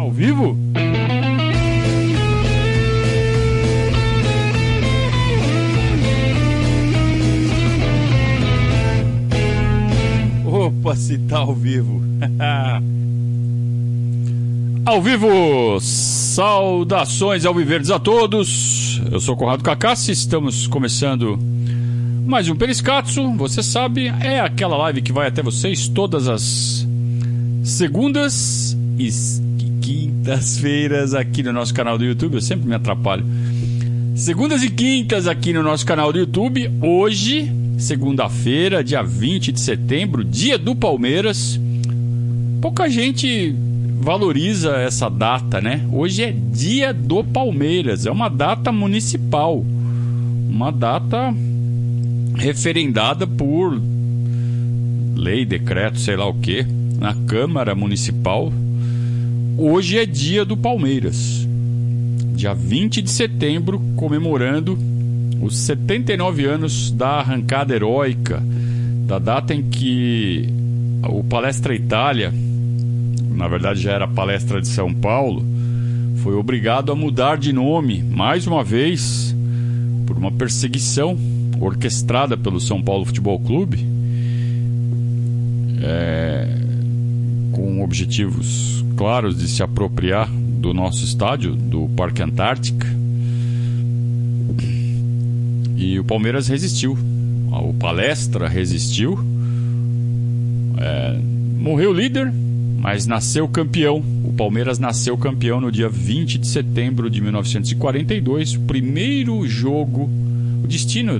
Ao vivo? Opa, se tá ao vivo. ao vivo, saudações ao Viverdes a todos. Eu sou Conrado Cacassi, estamos começando mais um Periscatso. Você sabe, é aquela live que vai até vocês todas as segundas e quintas-feiras aqui no nosso canal do YouTube. Eu sempre me atrapalho. Segundas e quintas aqui no nosso canal do YouTube. Hoje, segunda-feira, dia 20 de setembro, dia do Palmeiras. Pouca gente valoriza essa data, né? Hoje é dia do Palmeiras, é uma data municipal, uma data referendada por lei, decreto, sei lá o que, na Câmara Municipal. Hoje é dia do Palmeiras, dia 20 de setembro, comemorando os 79 anos da arrancada heróica, da data em que o Palestra Itália, na verdade já era Palestra de São Paulo, foi obrigado a mudar de nome mais uma vez por uma perseguição orquestrada pelo São Paulo Futebol Clube, é, com objetivos claros de se apropriar do nosso estádio, do Parque Antártica. E o Palmeiras resistiu. O Palestra resistiu. É, morreu líder, mas nasceu campeão. O Palmeiras nasceu campeão no dia 20 de setembro de 1942, o primeiro jogo. O destino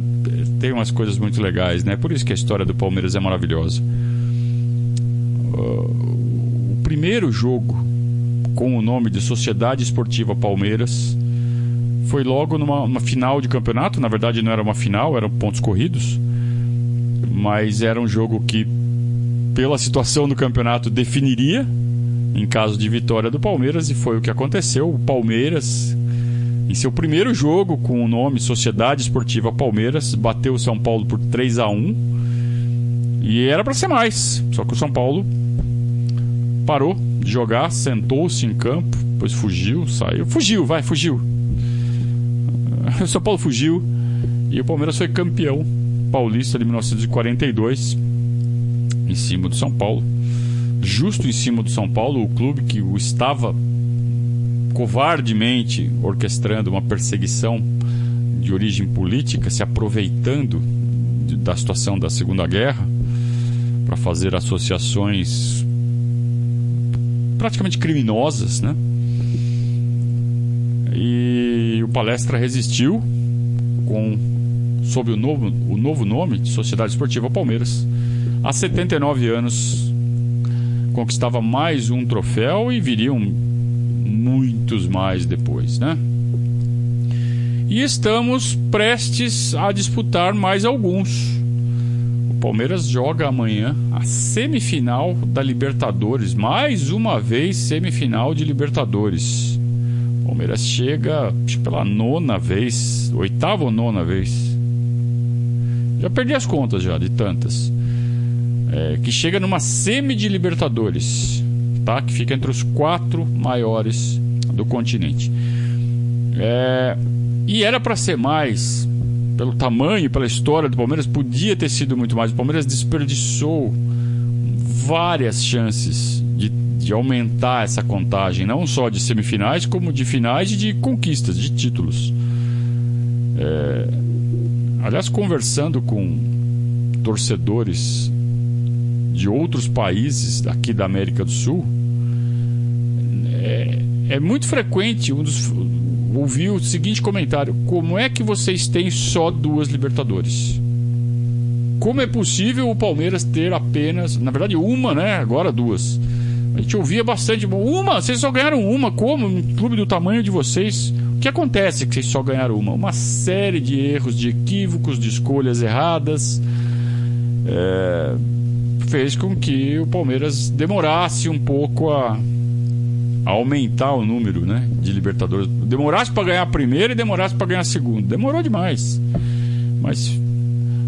tem umas coisas muito legais, né? Por isso que a história do Palmeiras é maravilhosa. Primeiro jogo com o nome de Sociedade Esportiva Palmeiras. Foi logo numa, numa final de campeonato. Na verdade, não era uma final, eram pontos corridos, mas era um jogo que, pela situação do campeonato, definiria em caso de vitória do Palmeiras, e foi o que aconteceu. O Palmeiras, em seu primeiro jogo com o nome Sociedade Esportiva Palmeiras, bateu o São Paulo por 3 a 1 e era para ser mais, só que o São Paulo parou de jogar, sentou-se em campo, depois fugiu, saiu, fugiu, vai, fugiu. O São Paulo fugiu e o Palmeiras foi campeão paulista de 1942 em cima do São Paulo, justo em cima do São Paulo, o clube que o estava covardemente orquestrando uma perseguição de origem política, se aproveitando da situação da Segunda Guerra para fazer associações praticamente criminosas, né? E o palestra resistiu com sob o novo, o novo nome de Sociedade Esportiva Palmeiras. Há 79 anos conquistava mais um troféu e viriam muitos mais depois, né? E estamos prestes a disputar mais alguns. Palmeiras joga amanhã a semifinal da Libertadores. Mais uma vez, semifinal de Libertadores. Palmeiras chega pela nona vez, oitava ou nona vez. Já perdi as contas já de tantas. É, que chega numa semi de Libertadores, tá? Que fica entre os quatro maiores do continente. É, e era para ser mais, pelo tamanho, pela história do Palmeiras, podia ter sido muito mais. O Palmeiras desperdiçou várias chances de, de aumentar essa contagem, não só de semifinais, como de finais e de conquistas, de títulos. É... Aliás, conversando com torcedores de outros países aqui da América do Sul, é, é muito frequente um dos ouvi o seguinte comentário: Como é que vocês têm só duas Libertadores? Como é possível o Palmeiras ter apenas, na verdade, uma, né? Agora duas. A gente ouvia bastante. Uma, vocês só ganharam uma. Como? Um clube do tamanho de vocês. O que acontece que vocês só ganharam uma? Uma série de erros, de equívocos, de escolhas erradas. É, fez com que o Palmeiras demorasse um pouco a, aumentar o número né, de Libertadores. Demorasse para ganhar a primeira e demorasse para ganhar a segunda. Demorou demais. Mas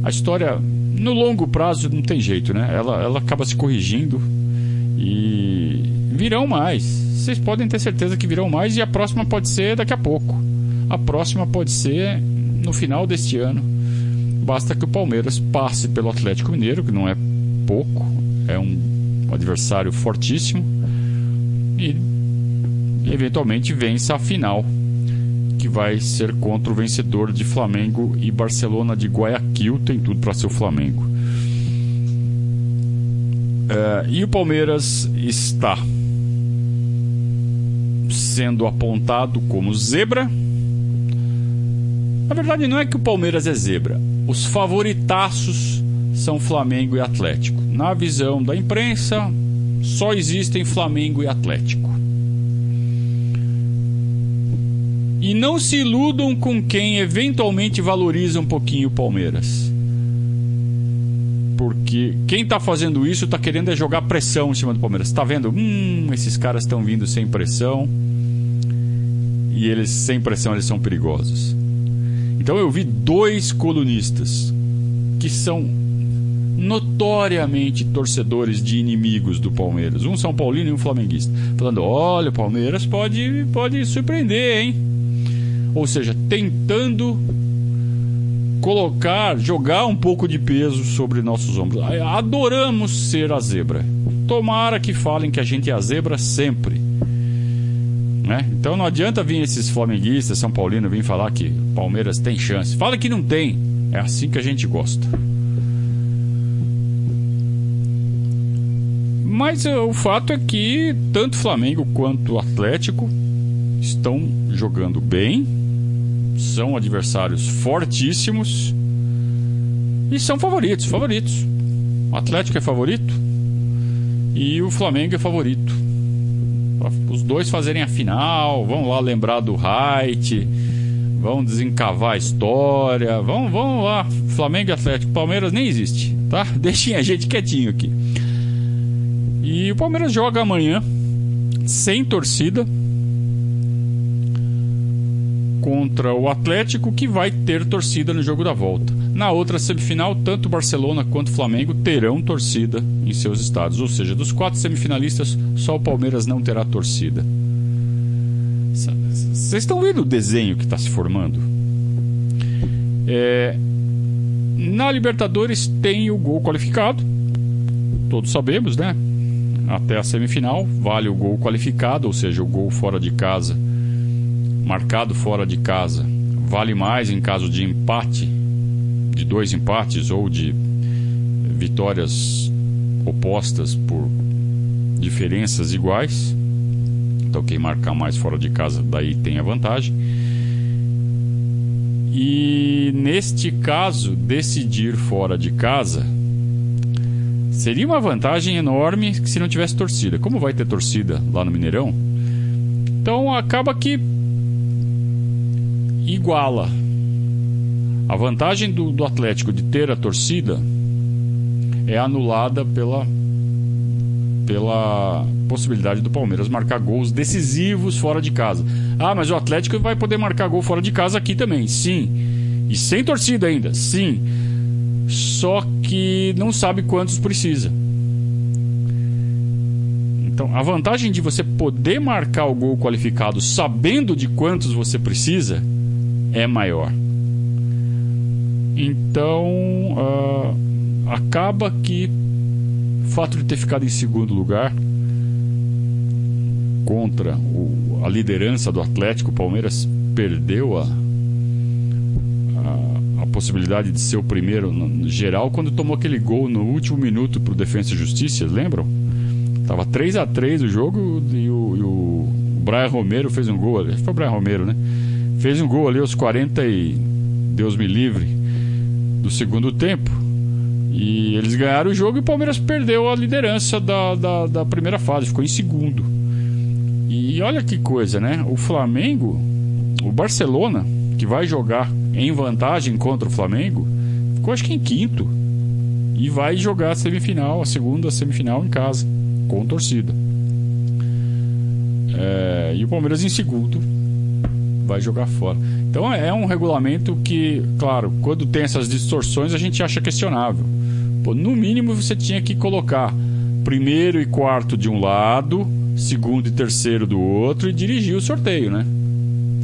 a história, no longo prazo, não tem jeito, né? Ela, ela acaba se corrigindo e virão mais. vocês podem ter certeza que virão mais e a próxima pode ser daqui a pouco. A próxima pode ser no final deste ano. Basta que o Palmeiras passe pelo Atlético Mineiro, que não é pouco, é um adversário fortíssimo, e eventualmente vença a final, que vai ser contra o vencedor de Flamengo e Barcelona de Guayaquil. Tem tudo para ser o Flamengo. Uh, e o Palmeiras está sendo apontado como zebra. Na verdade, não é que o Palmeiras é zebra. Os favoritaços são Flamengo e Atlético. Na visão da imprensa, só existem Flamengo e Atlético. E não se iludam com quem eventualmente valoriza um pouquinho o Palmeiras. Porque quem está fazendo isso está querendo é jogar pressão em cima do Palmeiras. Está vendo? Hum, esses caras estão vindo sem pressão. E eles, sem pressão, eles são perigosos. Então eu vi dois colunistas que são notoriamente torcedores de inimigos do Palmeiras. Um São Paulino e um flamenguista. Falando: olha, o Palmeiras pode, pode surpreender, hein? Ou seja, tentando colocar, jogar um pouco de peso sobre nossos ombros. Adoramos ser a zebra. Tomara que falem que a gente é a zebra sempre. Né? Então não adianta vir esses flamenguistas, São Paulino, vir falar que Palmeiras tem chance. Fala que não tem. É assim que a gente gosta. Mas uh, o fato é que tanto Flamengo quanto Atlético estão jogando bem são adversários fortíssimos e são favoritos, favoritos. O Atlético é favorito e o Flamengo é favorito. Os dois fazerem a final, vão lá lembrar do Height, vão desencavar a história, vão, vão lá. Flamengo e Atlético, Palmeiras nem existe, tá? Deixem a gente quietinho aqui. E o Palmeiras joga amanhã sem torcida contra o Atlético, que vai ter torcida no jogo da volta. Na outra semifinal, tanto Barcelona quanto Flamengo terão torcida em seus estados, ou seja, dos quatro semifinalistas, só o Palmeiras não terá torcida. Vocês estão vendo o desenho que está se formando? É... Na Libertadores tem o gol qualificado, todos sabemos, né? Até a semifinal vale o gol qualificado, ou seja, o gol fora de casa marcado fora de casa vale mais em caso de empate, de dois empates ou de vitórias opostas por diferenças iguais. Então quem marcar mais fora de casa daí tem a vantagem. E neste caso, decidir fora de casa seria uma vantagem enorme se não tivesse torcida. Como vai ter torcida lá no Mineirão? Então acaba que iguala. A vantagem do, do Atlético de ter a torcida é anulada pela, pela possibilidade do Palmeiras marcar gols decisivos fora de casa. Ah, mas o Atlético vai poder marcar gol fora de casa aqui também. Sim. E sem torcida ainda. Sim. Só que não sabe quantos precisa. Então, a vantagem de você poder marcar o gol qualificado sabendo de quantos você precisa é maior. Então, uh, acaba que o fato de ter ficado em segundo lugar contra o, a liderança do Atlético, o Palmeiras perdeu a, a, a, possibilidade de ser o primeiro no geral quando tomou aquele gol no último minuto para o Defensa e Justiça, lembram? Tava 3 a 3 o jogo e o, e o Brian Romero fez um gol ali. Foi o Brian Romero, né? Fez um gol ali aos 40 e Deus me livre do segundo tempo. E eles ganharam o jogo e o Palmeiras perdeu a liderança da, da, da primeira fase, ficou em segundo. E olha que coisa, né? O Flamengo, o Barcelona, que vai jogar em vantagem contra o Flamengo, ficou acho que em quinto. E vai jogar a semifinal, a segunda semifinal em casa, com torcida. É, e o Palmeiras em segundo, vai jogar fora. Então é um regulamento que, claro, quando tem essas distorções a gente acha questionável. Pô, no mínimo você tinha que colocar primeiro e quarto de um lado, segundo e terceiro do outro e dirigir o sorteio, né?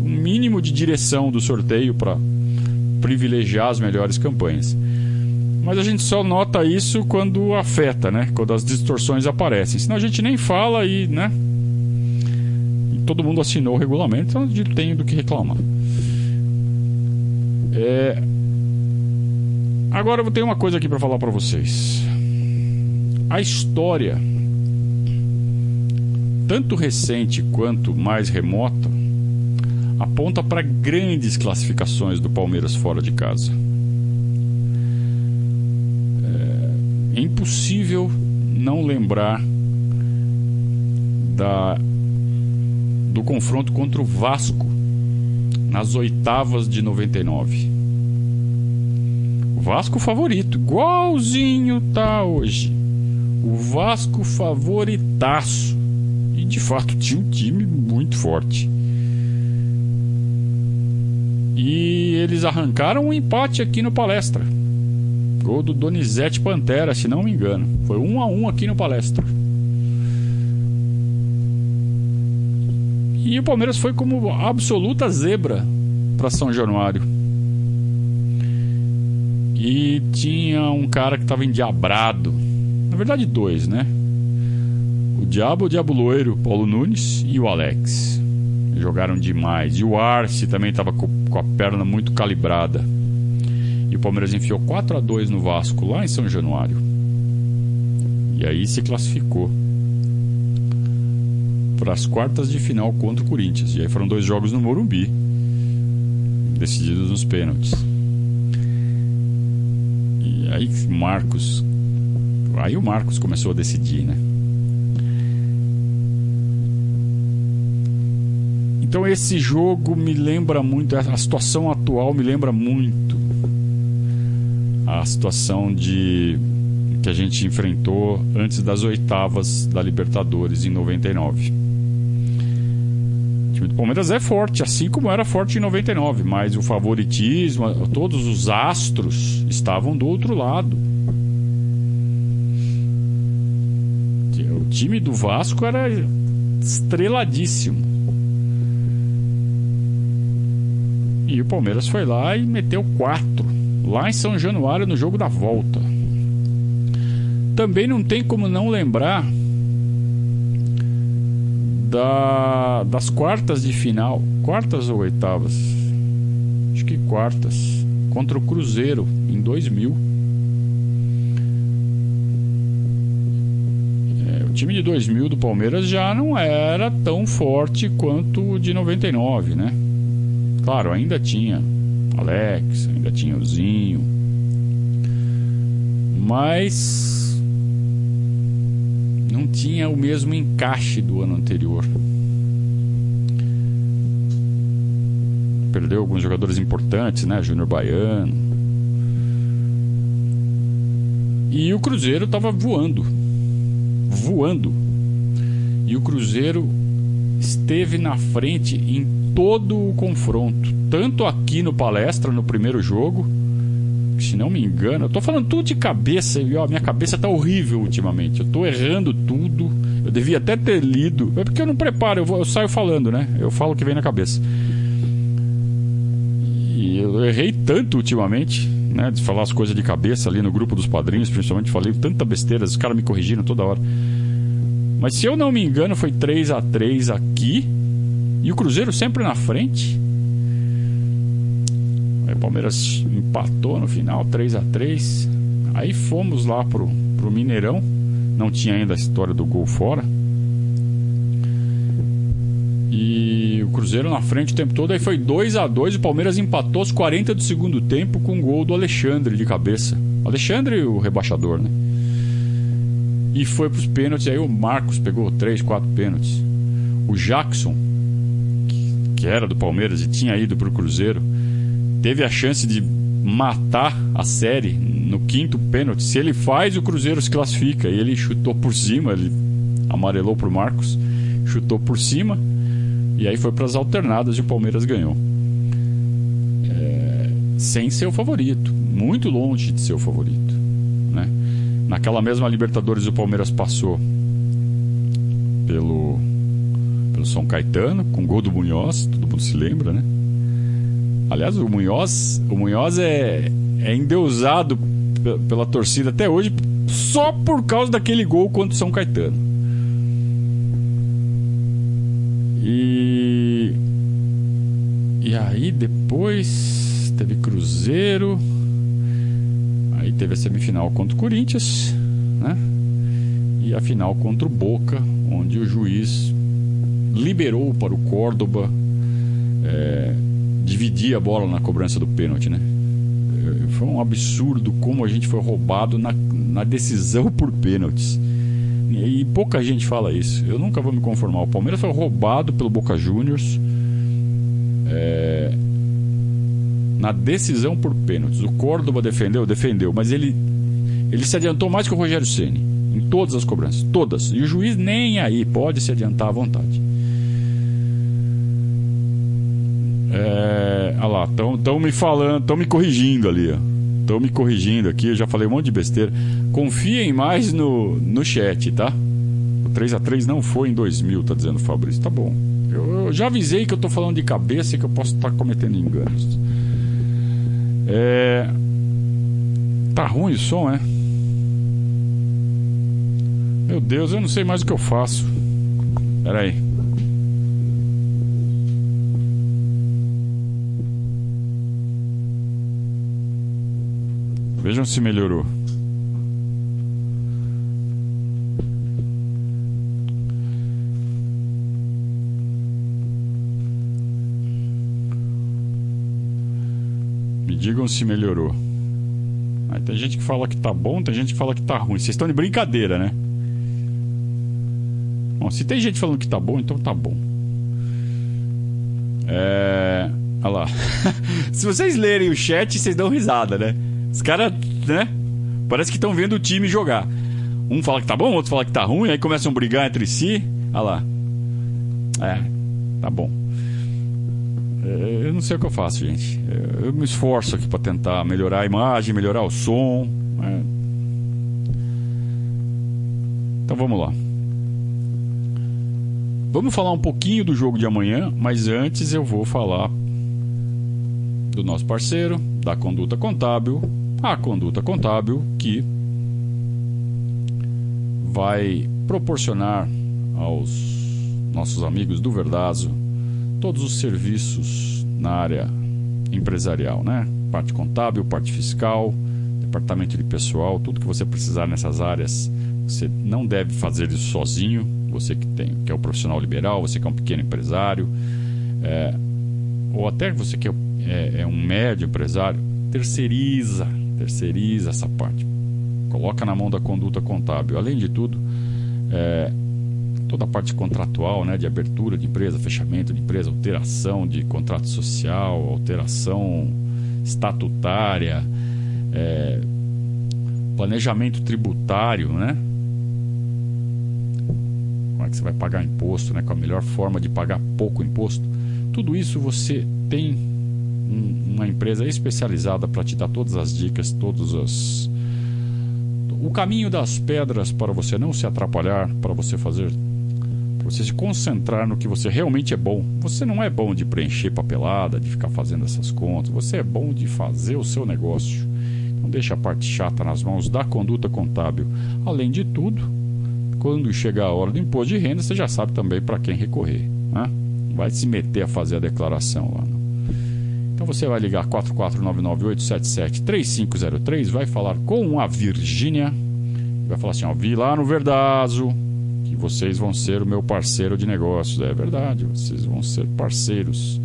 Um mínimo de direção do sorteio para privilegiar as melhores campanhas. Mas a gente só nota isso quando afeta, né? Quando as distorções aparecem. Senão a gente nem fala e, né? Todo mundo assinou o regulamento, então gente tem do que reclamar. É... Agora eu ter uma coisa aqui para falar para vocês. A história, tanto recente quanto mais remota, aponta para grandes classificações do Palmeiras fora de casa. É, é impossível não lembrar da, do confronto contra o Vasco nas oitavas de 99. O Vasco favorito, igualzinho tá hoje. O Vasco favoritaço. E de fato tinha um time muito forte. E eles arrancaram um empate aqui no Palestra. Gol do Donizete Pantera, se não me engano. Foi um a um aqui no Palestra. E o Palmeiras foi como absoluta zebra para São Januário. E tinha um cara que estava endiabrado. Na verdade, dois, né? O Diabo, o Diabo Loiro, Paulo Nunes e o Alex. Jogaram demais. E o Arce também estava com, a perna muito calibrada. E o Palmeiras enfiou 4 a 2 no Vasco, lá em São Januário. E aí se classificou para as quartas de final contra o Corinthians. E aí foram dois jogos no Morumbi, decididos nos pênaltis. E aí Marcos. Aí o Marcos começou a decidir, né? Então esse jogo me lembra muito, a situação atual me lembra muito a situação de que a gente enfrentou antes das oitavas da Libertadores em 99. Time do Palmeiras é forte, assim como era forte em 99, mas o favoritismo, todos os astros estavam do outro lado. O time do Vasco era estreladíssimo. E o Palmeiras foi lá e meteu quatro. Lá em São Januário, no jogo da volta. Também não tem como não lembrar da, das quartas de final. Quartas ou oitavas? Acho que quartas. Contra o Cruzeiro, em 2000. É, o time de 2000 do Palmeiras já não era tão forte quanto o de 99, né? Claro, ainda tinha Alex, ainda tinha o Zinho. Mas não tinha o mesmo encaixe do ano anterior. Perdeu alguns jogadores importantes, né? Júnior Baiano. E o Cruzeiro estava voando. Voando. E o Cruzeiro esteve na frente em todo o confronto, tanto aqui no palestra no primeiro jogo, se não me engano, eu tô falando tudo de cabeça e ó, minha cabeça tá horrível ultimamente. Eu tô errando tudo. Eu devia até ter lido. É porque eu não preparo, eu, vou, eu saio falando, né? Eu falo o que vem na cabeça. E eu errei tanto ultimamente, né? De falar as coisas de cabeça ali no grupo dos padrinhos, principalmente falei tanta besteira, os caras me corrigiram toda hora. Mas se eu não me engano, foi 3 a 3 aqui e o Cruzeiro sempre na frente. O Palmeiras empatou no final, 3 a 3 Aí fomos lá pro, pro Mineirão. Não tinha ainda a história do gol fora. E o Cruzeiro na frente o tempo todo. Aí foi 2 a 2 O Palmeiras empatou os 40 do segundo tempo com o gol do Alexandre de cabeça. Alexandre, o rebaixador, né? E foi pros pênaltis. Aí o Marcos pegou 3, 4 pênaltis. O Jackson que era do Palmeiras e tinha ido para o Cruzeiro, teve a chance de matar a série no quinto pênalti. Se ele faz, o Cruzeiro se classifica. E ele chutou por cima, ele amarelou para o Marcos, chutou por cima. E aí foi para as alternadas e o Palmeiras ganhou. É, sem ser o favorito, muito longe de ser o favorito. Né? Naquela mesma Libertadores o Palmeiras passou pelo, pelo São Caetano, com gol do Munhoz, todo mundo se lembra, né? Aliás, o Munhoz, o Munhoz é, é endeusado pela torcida até hoje só por causa daquele gol contra o São Caetano. E e aí depois teve Cruzeiro, aí teve a semifinal contra o Corinthians, né? E a final contra o Boca, onde o juiz liberou para o Córdoba é, dividir a bola na cobrança do pênalti, né? É, foi um absurdo como a gente foi roubado na, na decisão por pênaltis. E, e pouca gente fala isso. Eu nunca vou me conformar. O Palmeiras foi roubado pelo Boca Juniors é, na decisão por pênaltis. O Córdoba defendeu, defendeu, mas ele, ele se adiantou mais que o Rogério Ceni em todas as cobranças, todas. E o juiz nem aí pode se adiantar à vontade. É, olha lá, estão me falando, estão me corrigindo ali, Estão me corrigindo aqui, eu já falei um monte de besteira. Confiem mais no, no chat, tá? O 3 a 3 não foi em 2000, tá dizendo o Fabrício. Tá bom. Eu, eu já avisei que eu tô falando de cabeça e que eu posso estar tá cometendo enganos. É... Tá ruim o som, é? Meu Deus, eu não sei mais o que eu faço. Pera aí. Vejam se melhorou. Me digam se melhorou. Aí tem gente que fala que tá bom, tem gente que fala que tá ruim. Vocês estão de brincadeira, né? Bom, se tem gente falando que tá bom, então tá bom. É. Olha lá. se vocês lerem o chat, vocês dão risada, né? Os caras, né? Parece que estão vendo o time jogar. Um fala que tá bom, outro fala que tá ruim, aí começam a brigar entre si. Olha lá. É, tá bom. É, eu não sei o que eu faço, gente. É, eu me esforço aqui para tentar melhorar a imagem, melhorar o som. Né? Então vamos lá. Vamos falar um pouquinho do jogo de amanhã, mas antes eu vou falar do nosso parceiro, da conduta contábil, a conduta contábil que vai proporcionar aos nossos amigos do Verdazo todos os serviços na área empresarial, né? Parte contábil, parte fiscal, departamento de pessoal, tudo que você precisar nessas áreas, você não deve fazer isso sozinho. Você que tem, que é o profissional liberal, você que é um pequeno empresário, é, ou até você que é, é, é um médio empresário, terceiriza terceiriza essa parte. Coloca na mão da conduta contábil. Além de tudo, é, toda a parte contratual, né, de abertura de empresa, fechamento de empresa, alteração de contrato social, alteração estatutária, é, planejamento tributário, né? Como é que você vai pagar imposto, né? Com a melhor forma de pagar pouco imposto. Tudo isso você tem uma empresa especializada para te dar todas as dicas, todos as o caminho das pedras para você não se atrapalhar, para você fazer para você se concentrar no que você realmente é bom. Você não é bom de preencher papelada, de ficar fazendo essas contas, você é bom de fazer o seu negócio. Não deixe a parte chata nas mãos da conduta contábil. Além de tudo, quando chegar a hora do imposto de renda, você já sabe também para quem recorrer. Né? Vai se meter a fazer a declaração lá. Então você vai ligar 44998773503, vai falar com a Virgínia, vai falar assim, ó, vi lá no Verdazo que vocês vão ser o meu parceiro de negócios. É verdade, vocês vão ser parceiros.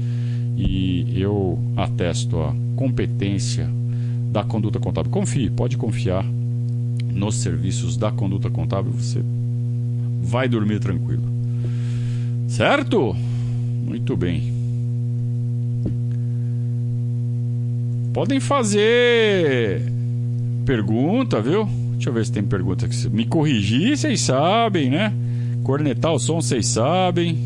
E eu atesto a competência da conduta contábil. Confie, pode confiar nos serviços da conduta contábil, você vai dormir tranquilo. Certo? Muito bem. Podem fazer pergunta, viu? Deixa eu ver se tem pergunta aqui. Me corrigir, vocês sabem, né? Cornetar o som, vocês sabem.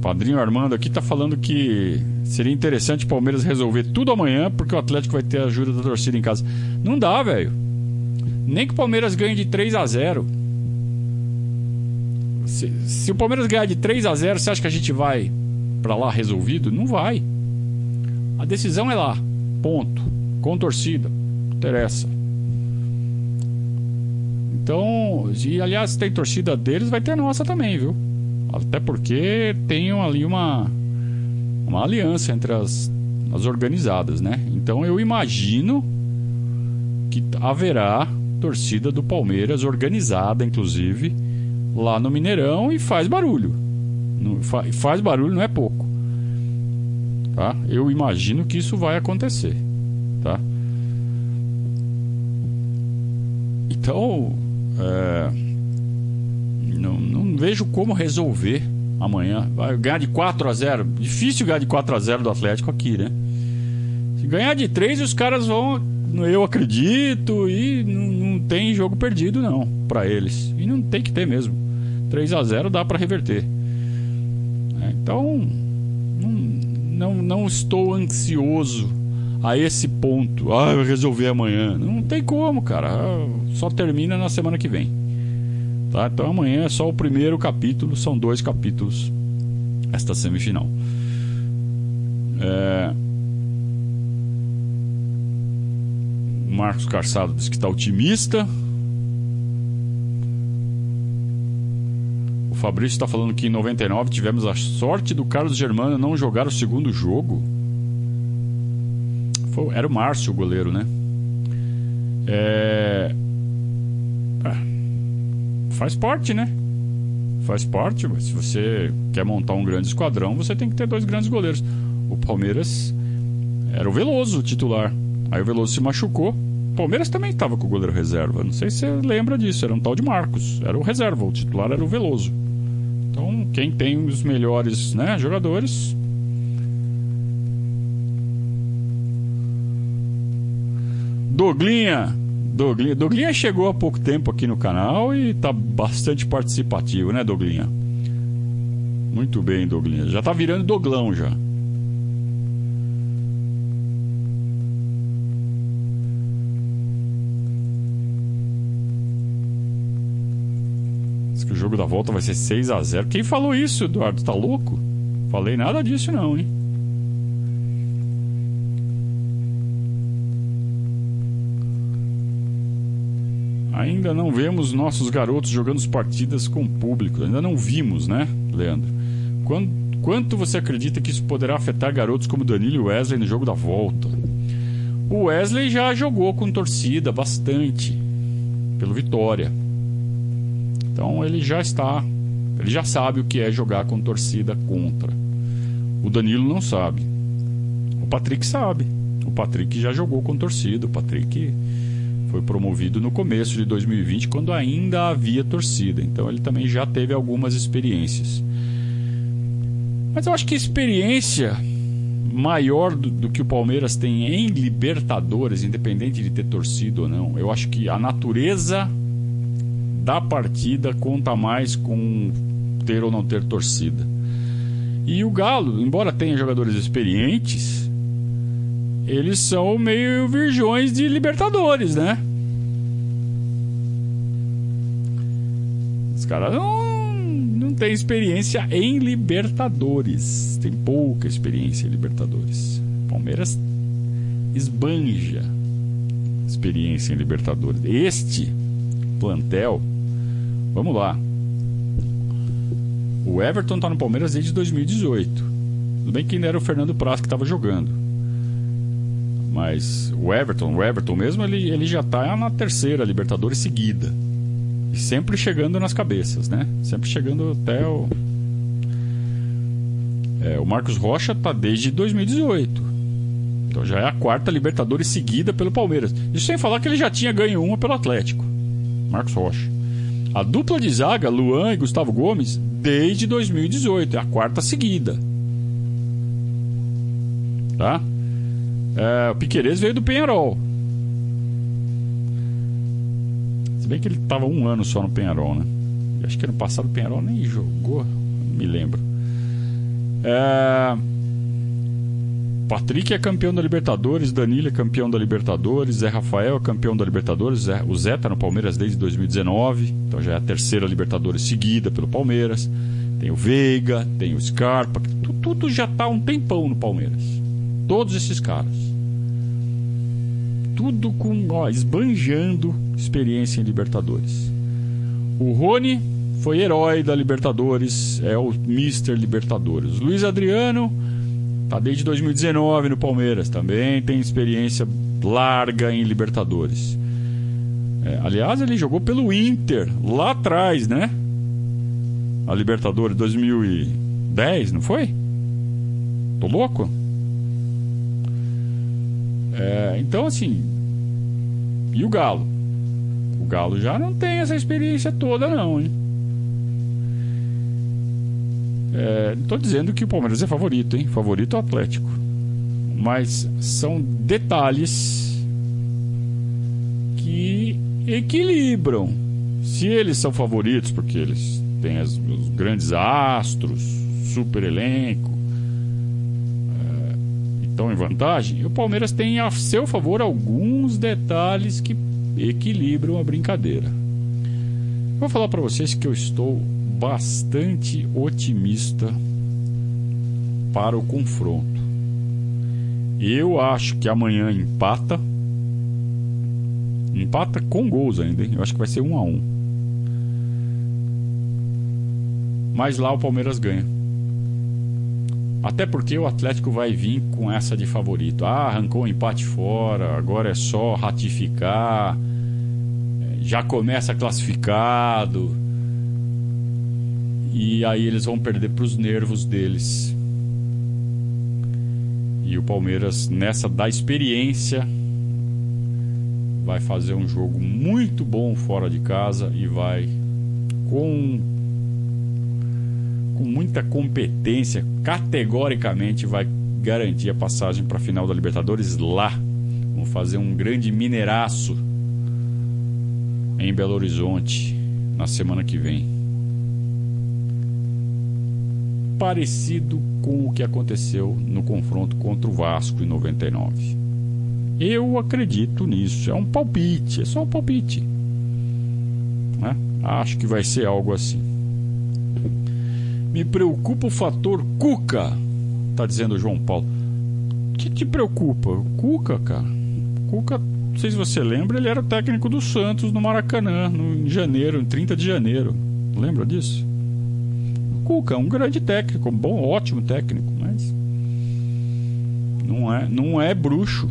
Padrinho Armando aqui tá falando que seria interessante o Palmeiras resolver tudo amanhã, porque o Atlético vai ter a ajuda da torcida em casa. Não dá, velho. Nem que o Palmeiras ganhe de 3 a 0 se, se o Palmeiras ganhar de 3 a 0 você acha que a gente vai para lá resolvido? Não vai. A decisão é lá. Ponto. Com torcida. Não interessa. Então, e aliás, se tem torcida deles, vai ter a nossa também, viu? Até porque tem ali uma, uma aliança entre as, as organizadas, né? Então eu imagino que haverá torcida do Palmeiras organizada, inclusive, lá no Mineirão e faz barulho. Faz barulho não é pouco. Tá? Eu imagino que isso vai acontecer, tá? Então, é, não, não vejo como resolver amanhã. Vai ganhar de 4 a 0 Difícil ganhar de 4 a 0 do Atlético aqui, né? Se ganhar de 3, os caras vão. Eu acredito e não, não tem jogo perdido, não, para eles. E não tem que ter mesmo. 3 a 0 dá para reverter. É, então, não, não, não estou ansioso a esse ponto. Ah, vai resolver amanhã. Não tem como, cara. Só termina na semana que vem. Tá? Então amanhã é só o primeiro capítulo, são dois capítulos esta semifinal. É... O Marcos Carçado diz que está otimista. Fabrício está falando que em 99 tivemos a sorte do Carlos Germano não jogar o segundo jogo. Foi, era o Márcio o goleiro, né? É... Ah, faz parte, né? Faz parte. Se você quer montar um grande esquadrão, você tem que ter dois grandes goleiros. O Palmeiras era o Veloso o titular. Aí o Veloso se machucou. O Palmeiras também estava com o goleiro reserva. Não sei se você lembra disso. Era um tal de Marcos. Era o reserva. O titular era o Veloso. Então, quem tem os melhores né, jogadores Doglinha. Doglinha. Doglinha chegou há pouco tempo aqui no canal e está bastante participativo, né, Doglinha? Muito bem, Doglinha. Já está virando Doglão já. O jogo da volta vai ser 6 a 0 Quem falou isso, Eduardo? Tá louco? Falei nada disso não, hein? Ainda não vemos nossos garotos jogando partidas com público. Ainda não vimos, né, Leandro? Quanto, quanto você acredita que isso poderá afetar garotos como Danilo e Wesley no jogo da volta? O Wesley já jogou com torcida bastante pelo Vitória. Então ele já está, ele já sabe o que é jogar com torcida contra. O Danilo não sabe. O Patrick sabe. O Patrick já jogou com torcida. O Patrick foi promovido no começo de 2020, quando ainda havia torcida. Então ele também já teve algumas experiências. Mas eu acho que a experiência maior do, do, que o Palmeiras tem em Libertadores, independente de ter torcido ou não, eu acho que a natureza da partida conta mais com ter ou não ter torcida. E o Galo, embora tenha jogadores experientes, eles são meio virgões de Libertadores, né? Os caras não, não têm experiência em Libertadores. Tem pouca experiência em Libertadores. Palmeiras esbanja experiência em Libertadores. Este plantel, vamos lá. O Everton tá no Palmeiras desde 2018. Tudo bem que ainda era o Fernando Praz que estava jogando. Mas o Everton, o Everton mesmo, ele, ele já está na terceira Libertadores seguida. E sempre chegando nas cabeças, né? Sempre chegando até o. É, o Marcos Rocha está desde 2018. Então já é a quarta Libertadores seguida pelo Palmeiras. Isso sem falar que ele já tinha ganho uma pelo Atlético. Marcos Rocha. A dupla de zaga, Luan e Gustavo Gomes, desde 2018. É a quarta seguida. Tá? É, o Piqueires veio do Penharol. Se bem que ele estava um ano só no Penharol, né? Acho que ano passado o Penharol nem jogou, não me lembro. É... Patrick é campeão da Libertadores, Danilo é campeão da Libertadores, Zé Rafael é campeão da Libertadores, o Zé tá no Palmeiras desde 2019, então já é a terceira Libertadores seguida pelo Palmeiras. Tem o Veiga, tem o Scarpa, tudo já tá um tempão no Palmeiras. Todos esses caras. Tudo com, ó, esbanjando experiência em Libertadores. O Rony foi herói da Libertadores, é o Mister Libertadores. Luiz Adriano tá desde 2019 no Palmeiras, também tem experiência larga em Libertadores. É, aliás, ele jogou pelo Inter lá atrás, né? A Libertadores 2010, não foi? Tô louco? É, então, assim. E o Galo? O Galo já não tem essa experiência toda, não, hein? É, Estou dizendo que o Palmeiras é favorito, hein? Favorito Atlético. Mas são detalhes que equilibram. Se eles são favoritos, porque eles têm as, os grandes astros, super elenco, é, estão em vantagem, o Palmeiras tem a seu favor alguns detalhes que equilibram a brincadeira. Vou falar para vocês que eu estou bastante otimista para o confronto. Eu acho que amanhã empata. Empata com gols ainda, hein? Eu acho que vai ser um a um. Mas lá o Palmeiras ganha. Até porque o Atlético vai vir com essa de favorito. Ah, arrancou o um empate fora, agora é só ratificar. Já começa classificado e aí eles vão perder para os nervos deles. E o Palmeiras, nessa da experiência, vai fazer um jogo muito bom fora de casa e vai com com muita competência, categoricamente vai garantir a passagem para a final da Libertadores lá. Vão fazer um grande mineiraço em Belo Horizonte na semana que vem parecido com o que aconteceu no confronto contra o Vasco em 99. Eu acredito nisso. É um palpite, é só um palpite. Né? Acho que vai ser algo assim. Me preocupa o fator Cuca, tá dizendo o João Paulo. O que te preocupa? Cuca, cara. Cuca, não sei se você lembra, ele era técnico do Santos no Maracanã, no, em janeiro, em 30 de janeiro. Lembra disso? Cuca, um grande técnico, um bom, ótimo técnico, mas não é, não é bruxo.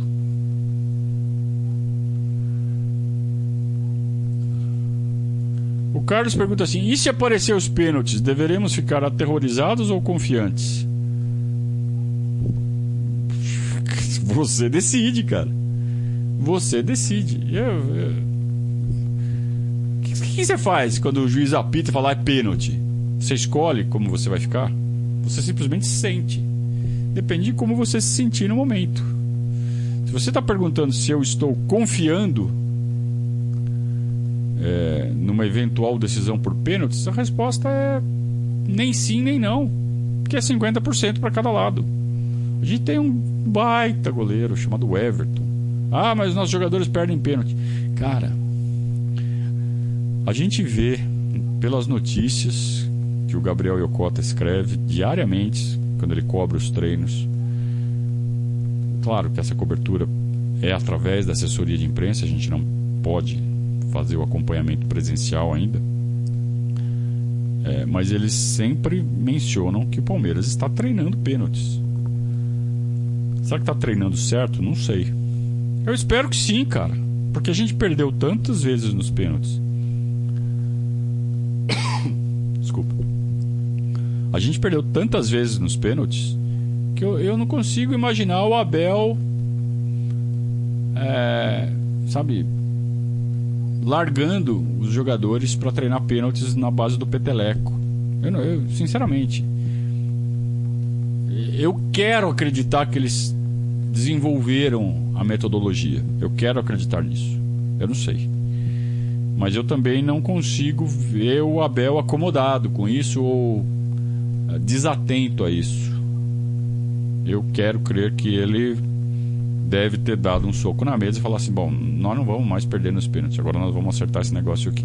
O Carlos pergunta assim: e se aparecer os pênaltis, deveremos ficar aterrorizados ou confiantes? Você decide, cara. Você decide. Eu, eu... O que, que, você faz quando o juiz apita e fala ah, é pênalti? Você escolhe como você vai ficar? Você simplesmente sente. Depende de como você se sentir no momento. Se você está perguntando se eu estou confiando é, numa eventual decisão por pênaltis, a resposta é nem sim nem não. Porque é 50% para cada lado. A gente tem um baita goleiro chamado Everton. Ah, mas nossos jogadores perdem pênalti. Cara, a gente vê pelas notícias que o Gabriel Yokota escreve diariamente quando ele cobre os treinos. Claro que essa cobertura é através da assessoria de imprensa, a gente não pode fazer o acompanhamento presencial ainda. É, mas eles sempre mencionam que o Palmeiras está treinando pênaltis. Será que está treinando certo? Não sei. Eu espero que sim, cara. Porque a gente perdeu tantas vezes nos pênaltis. A gente perdeu tantas vezes nos pênaltis que eu, eu não consigo imaginar o Abel, é, sabe, largando os jogadores para treinar pênaltis na base do peteleco. Eu, eu, sinceramente, eu quero acreditar que eles desenvolveram a metodologia. Eu quero acreditar nisso. Eu não sei. Mas eu também não consigo ver o Abel acomodado com isso ou desatento a isso. eu quero crer que ele deve ter dado um soco na mesa e falar assim: bom, nós não vamos mais perder nos pênaltis, agora nós vamos acertar esse negócio aqui.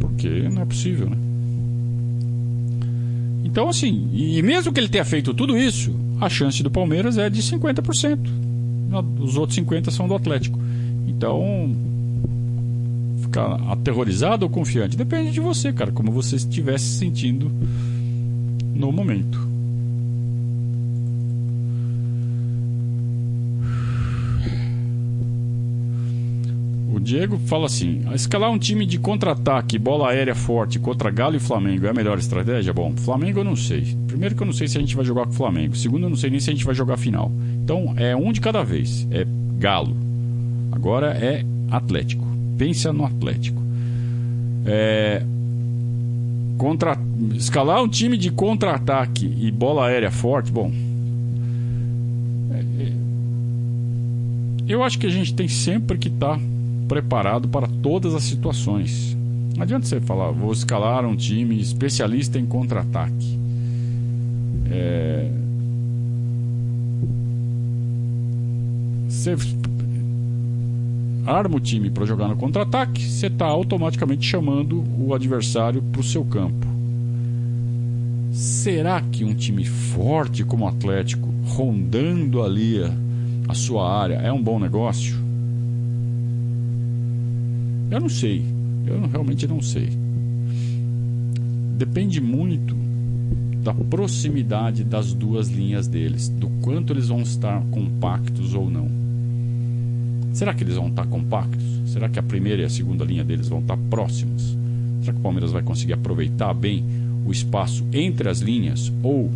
Porque não é possível, né? Então, assim, e mesmo que ele tenha feito tudo isso, a chance do Palmeiras é de 50%. Os outros 50% são do Atlético. Então, ficar aterrorizado ou confiante? Depende de você, cara, como você estivesse se sentindo no momento. O Diego fala assim: escalar um time de contra-ataque, bola aérea forte contra Galo e Flamengo é a melhor estratégia? Bom, Flamengo eu não sei. Primeiro que eu não sei se a gente vai jogar com o Flamengo. Segundo, eu não sei nem se a gente vai jogar final. Então é um de cada vez. É Galo. Agora é Atlético. Pensa no Atlético. É, contra, escalar um time de contra-ataque e bola aérea forte, bom. É, é, eu acho que a gente tem sempre que estar tá preparado para todas as situações. Não adianta você falar, vou escalar um time especialista em contra-ataque. É... Você arma o time para jogar no contra-ataque, você está automaticamente chamando o adversário para o seu campo. Será que um time forte como o Atlético, rondando ali a, a sua área, é um bom negócio? Eu não sei. Eu realmente não sei. Depende muito da proximidade das duas linhas deles, do quanto eles vão estar compactos ou não. Será que eles vão estar compactos? Será que a primeira e a segunda linha deles vão estar próximos? Será que o Palmeiras vai conseguir aproveitar bem o espaço entre as linhas ou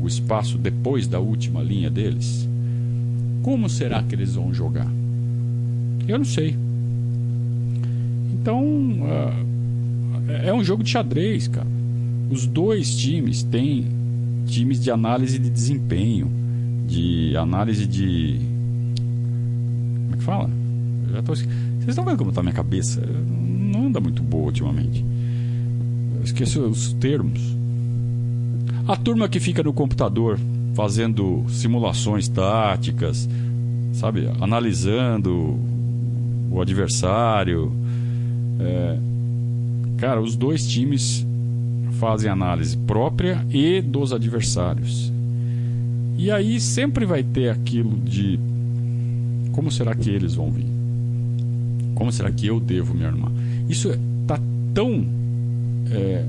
o espaço depois da última linha deles? Como será que eles vão jogar? Eu não sei. Então, uh, é um jogo de xadrez, cara. Os dois times têm times de análise de desempenho, de análise de que fala? já tô... Vocês estão vendo como está minha cabeça? Não anda muito boa ultimamente. Eu esqueci os termos. A turma que fica no computador fazendo simulações táticas, sabe? Analisando o adversário. É... Cara, os dois times fazem análise própria e dos adversários. E aí sempre vai ter aquilo de como será que eles vão vir? Como será que eu devo me armar? Isso está é, tão é,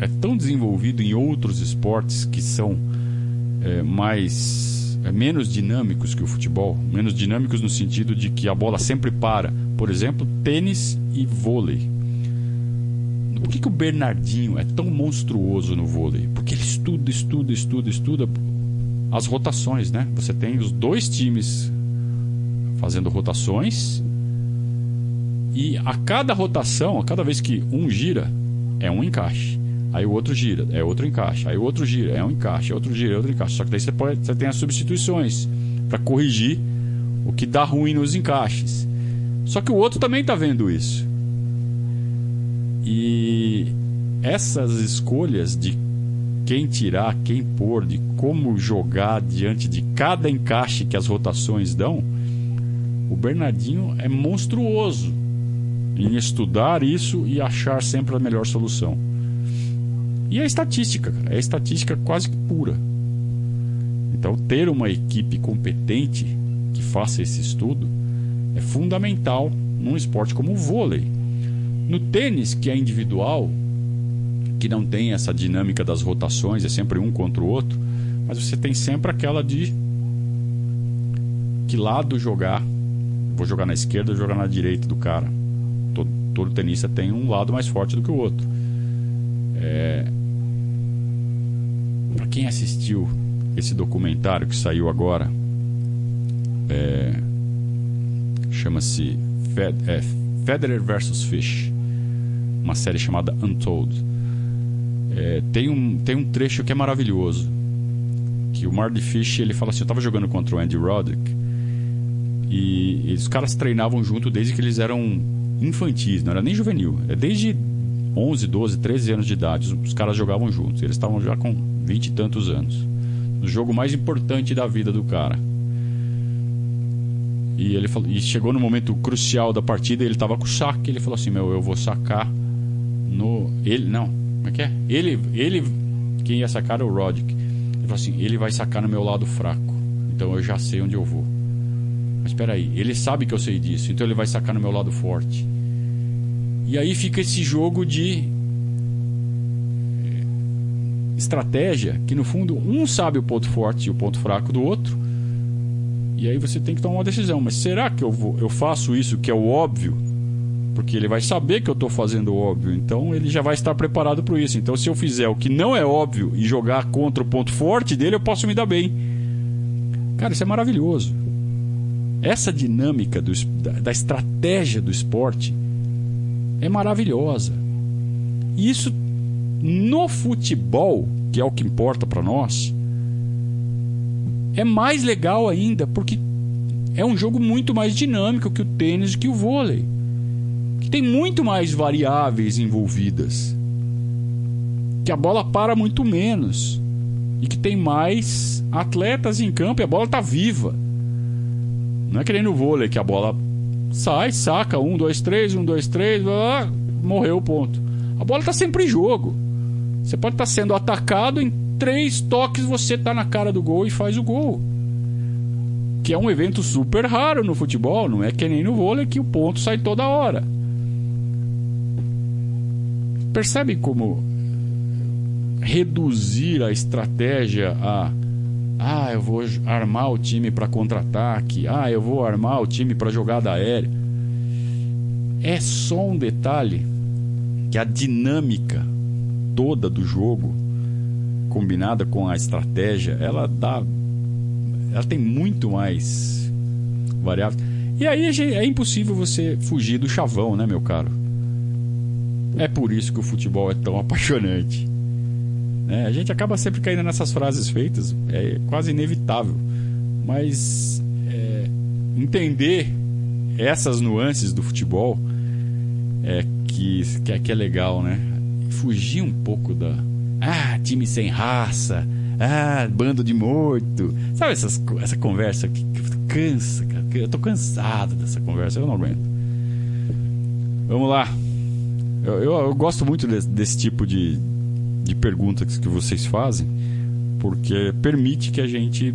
é, tão desenvolvido em outros esportes que são é, mais é, menos dinâmicos que o futebol, menos dinâmicos no sentido de que a bola sempre para. Por exemplo, tênis e vôlei. Por que, que o Bernardinho é tão monstruoso no vôlei? Porque ele estuda, estuda, estuda, estuda as rotações, né? Você tem os dois times fazendo rotações. E a cada rotação, a cada vez que um gira, é um encaixe. Aí o outro gira, é outro encaixe. Aí o outro gira, é um encaixe. Outro gira, é outro encaixe. Só que daí você, pode, você tem as substituições para corrigir o que dá ruim nos encaixes. Só que o outro também está vendo isso. E essas escolhas de quem tirar, quem pôr, de como jogar diante de cada encaixe que as rotações dão, o Bernardinho é monstruoso em estudar isso e achar sempre a melhor solução. E a estatística, é estatística quase que pura. Então, ter uma equipe competente que faça esse estudo é fundamental num esporte como o vôlei. No tênis, que é individual, que não tem essa dinâmica das rotações, é sempre um contra o outro, mas você tem sempre aquela de que lado jogar vou jogar na esquerda ou jogar na direita do cara. Todo, todo tenista tem um lado mais forte do que o outro. É... Para quem assistiu esse documentário que saiu agora, é... chama-se Fed... é, Federer vs Fish, uma série chamada Untold. É, tem, um, tem um trecho que é maravilhoso. Que o Marty Fish ele fala assim: Eu estava jogando contra o Andy Roddick e, e os caras treinavam junto desde que eles eram infantis, não era nem juvenil. É desde 11, 12, 13 anos de idade, os caras jogavam juntos. Eles estavam já com 20 e tantos anos. No jogo mais importante da vida do cara. E ele falou, e chegou no momento crucial da partida, ele tava com o saque, ele falou assim: "Meu, eu vou sacar no ele não, como é que é? Ele ele quem ia sacar era o Rodic. Ele falou assim: "Ele vai sacar no meu lado fraco. Então eu já sei onde eu vou." Mas espera aí, ele sabe que eu sei disso, então ele vai sacar no meu lado forte. E aí fica esse jogo de eh, estratégia que no fundo um sabe o ponto forte e o ponto fraco do outro e aí você tem que tomar uma decisão. Mas será que eu, vou, eu faço isso que é o óbvio? Porque ele vai saber que eu estou fazendo o óbvio. Então ele já vai estar preparado para isso. Então se eu fizer o que não é óbvio e jogar contra o ponto forte dele, eu posso me dar bem. Cara, isso é maravilhoso. Essa dinâmica do, da, da estratégia do esporte é maravilhosa. E isso no futebol, que é o que importa para nós, é mais legal ainda, porque é um jogo muito mais dinâmico que o tênis e que o vôlei. Que tem muito mais variáveis envolvidas. Que a bola para muito menos. E que tem mais atletas em campo e a bola está viva. Não é que nem no vôlei, que a bola sai, saca, um, dois, três, um, dois, três, blá, morreu o ponto. A bola está sempre em jogo. Você pode estar tá sendo atacado em três toques você tá na cara do gol e faz o gol. Que é um evento super raro no futebol, não é que nem no vôlei que o ponto sai toda hora. Percebe como reduzir a estratégia a ah, eu vou armar o time para contra-ataque, ah, eu vou armar o time para jogada aérea. É só um detalhe que a dinâmica toda do jogo combinada com a estratégia, ela dá. Ela tem muito mais variáveis. E aí é impossível você fugir do chavão, né, meu caro? É por isso que o futebol é tão apaixonante. É, a gente acaba sempre caindo nessas frases feitas, é quase inevitável. Mas é, entender essas nuances do futebol é que, que, é, que é legal, né? Fugir um pouco da, ah, time sem raça. Ah, bando de morto. Sabe essas, essa conversa que, que cansa, cara? Eu tô cansado dessa conversa, eu não aguento. Vamos lá. Eu, eu, eu gosto muito desse, desse tipo de, de perguntas que vocês fazem, porque permite que a gente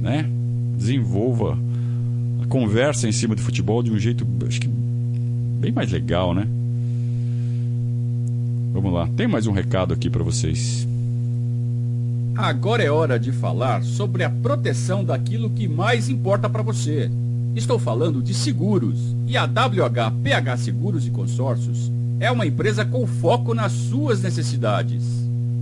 né, desenvolva a conversa em cima de futebol de um jeito, acho que bem mais legal, né? Vamos lá, tem mais um recado aqui para vocês. Agora é hora de falar sobre a proteção daquilo que mais importa para você. Estou falando de seguros. E a WHPH Seguros e Consórcios é uma empresa com foco nas suas necessidades.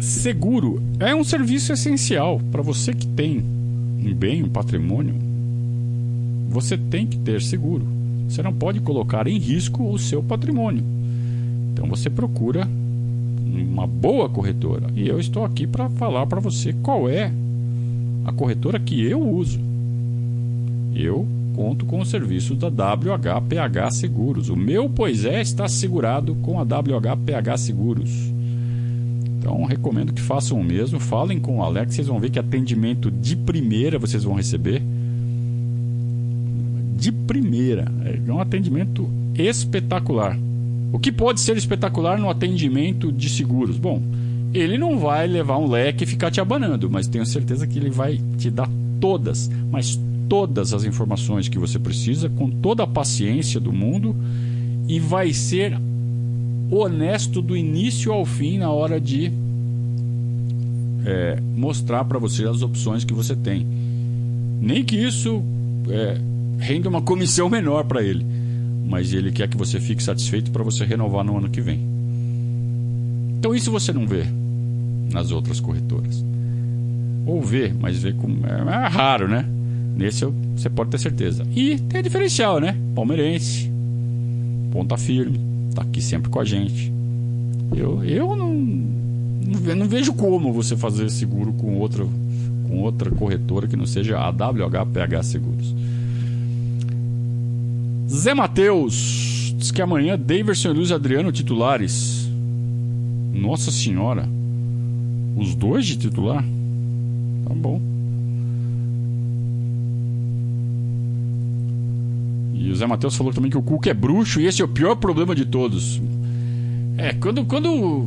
Seguro é um serviço essencial para você que tem um bem, um patrimônio. Você tem que ter seguro. Você não pode colocar em risco o seu patrimônio. Então você procura uma boa corretora. E eu estou aqui para falar para você qual é a corretora que eu uso. Eu conto com o serviço da WHPH Seguros. O meu, pois é, está segurado com a WHPH Seguros. Então, recomendo que façam o mesmo. Falem com o Alex, vocês vão ver que atendimento de primeira vocês vão receber. De primeira. É um atendimento espetacular. O que pode ser espetacular no atendimento de seguros? Bom, ele não vai levar um leque e ficar te abanando, mas tenho certeza que ele vai te dar todas, mas todas as informações que você precisa, com toda a paciência do mundo e vai ser honesto do início ao fim na hora de é, mostrar para você as opções que você tem. Nem que isso é, renda uma comissão menor para ele, mas ele quer que você fique satisfeito para você renovar no ano que vem. Então isso você não vê nas outras corretoras. Ou vê, mas vê como é, é raro, né? Nesse você pode ter certeza. E tem diferencial, né? Palmeirense, ponta firme, tá aqui sempre com a gente. Eu, eu não, não vejo como você fazer seguro com outra, com outra corretora que não seja a WHPH Seguros. Zé Matheus diz que amanhã Daverson e Luiz Adriano titulares. Nossa Senhora. Os dois de titular? Tá bom. E o Zé Matheus falou também que o Cuca é bruxo e esse é o pior problema de todos. É, quando, quando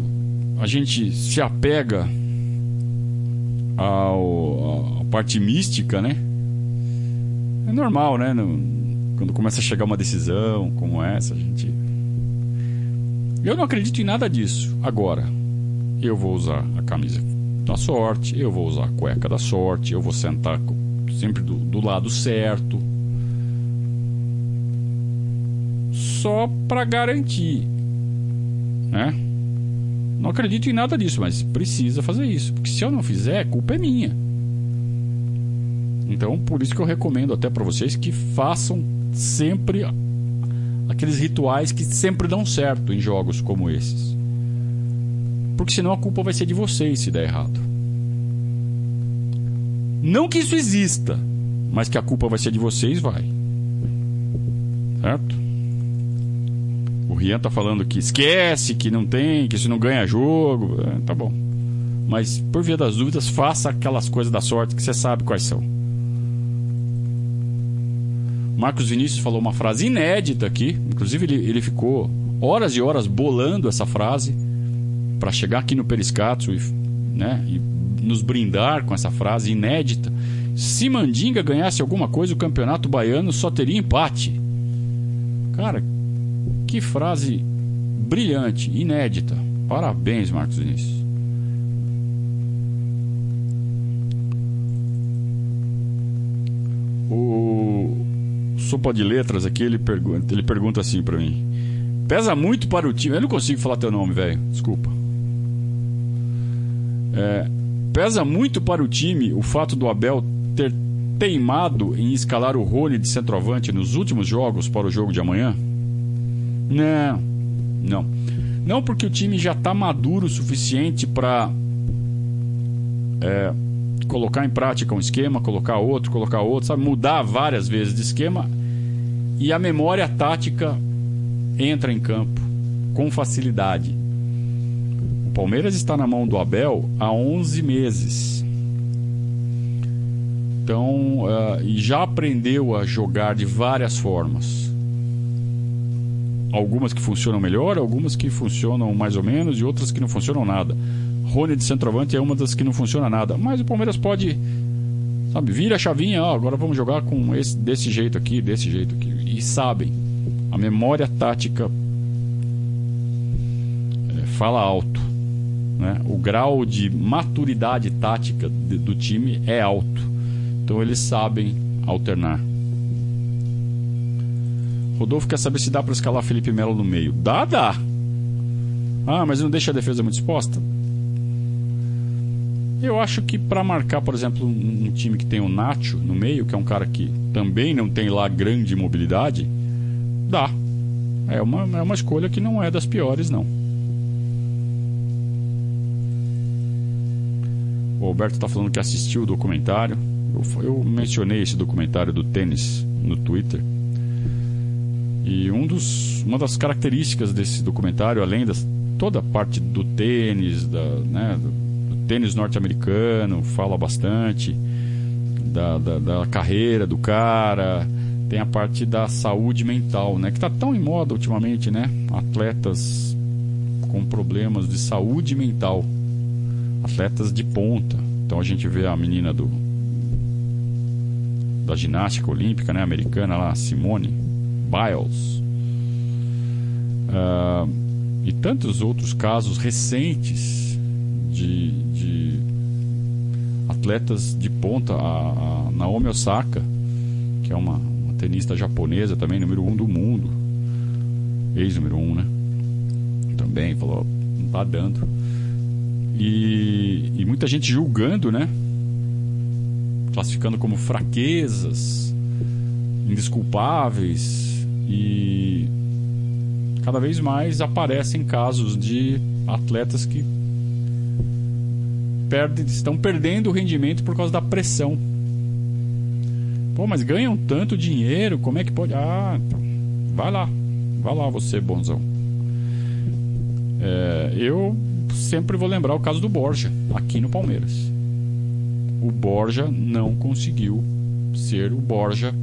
a gente se apega ao, à parte mística, né? É normal, né? No, quando começa a chegar uma decisão como essa, a gente. Eu não acredito em nada disso. Agora, eu vou usar a camisa da sorte, eu vou usar a cueca da sorte, eu vou sentar sempre do, do lado certo. Só para garantir, né? Não acredito em nada disso, mas precisa fazer isso, porque se eu não fizer, a culpa é minha. Então, por isso que eu recomendo até para vocês que façam sempre aqueles rituais que sempre dão certo em jogos como esses. Porque senão a culpa vai ser de vocês se der errado. Não que isso exista, mas que a culpa vai ser de vocês, vai. Certo? Rian tá falando que esquece, que não tem, que se não ganha jogo. É, tá bom. Mas por via das dúvidas, faça aquelas coisas da sorte que você sabe quais são. Marcos Vinícius falou uma frase inédita aqui. Inclusive, ele, ele ficou horas e horas bolando essa frase para chegar aqui no Periscatso e, né, e nos brindar com essa frase inédita. Se Mandinga ganhasse alguma coisa, o campeonato baiano só teria empate. Cara, que frase brilhante, inédita. Parabéns, Marcos Vinícius. O Sopa de Letras aqui, ele pergunta, ele pergunta assim para mim. Pesa muito para o time. Eu não consigo falar teu nome, velho. Desculpa. É, pesa muito para o time o fato do Abel ter teimado em escalar o Rony de centroavante nos últimos jogos para o jogo de amanhã? Não, não. Não porque o time já está maduro o suficiente para é, colocar em prática um esquema, colocar outro, colocar outro, sabe? Mudar várias vezes de esquema e a memória tática entra em campo com facilidade. O Palmeiras está na mão do Abel há 11 meses. Então, uh, e já aprendeu a jogar de várias formas algumas que funcionam melhor, algumas que funcionam mais ou menos e outras que não funcionam nada. Rony de centroavante é uma das que não funciona nada, mas o Palmeiras pode, sabe, vira a chavinha, ó, agora vamos jogar com esse desse jeito aqui, desse jeito aqui. E sabem, a memória tática é, fala alto. Né? O grau de maturidade tática do time é alto. Então eles sabem alternar. Rodolfo quer saber se dá para escalar Felipe Melo no meio. Dá, dá. Ah, mas não deixa a defesa muito exposta? Eu acho que para marcar, por exemplo, um, um, time que tem o Nacho no meio, que é um cara que também não tem lá grande mobilidade, dá. É uma, é uma escolha que não é das piores, não. O Alberto está falando que assistiu o documentário. Eu, eu mencionei esse documentário do tênis no Twitter. E um dos, uma das características desse documentário, além de toda a parte do tênis, da, né, do, do tênis norte-americano, fala bastante da, da, da, carreira do cara, tem a parte da saúde mental, né, que está tão em moda ultimamente, né, atletas com problemas de saúde mental, atletas de ponta. Então a gente vê a menina do da ginástica olímpica né, americana lá, Simone Biles. Uh, e tantos outros casos recentes de, de atletas de ponta, a, a Naomi Osaka, que é uma, uma, tenista japonesa também, número um do mundo, ex-número um, né? Também falou, não tá dando. E, e muita gente julgando, né? Classificando como fraquezas, indesculpáveis e cada vez mais aparecem casos de atletas que perdem, estão perdendo o rendimento por causa da pressão. Pô, mas ganham tanto dinheiro, como é que pode? Ah, vai lá, vai lá você, bonzão. É, eu sempre vou lembrar o caso do Borja, aqui no Palmeiras. O Borja não conseguiu ser o Borja.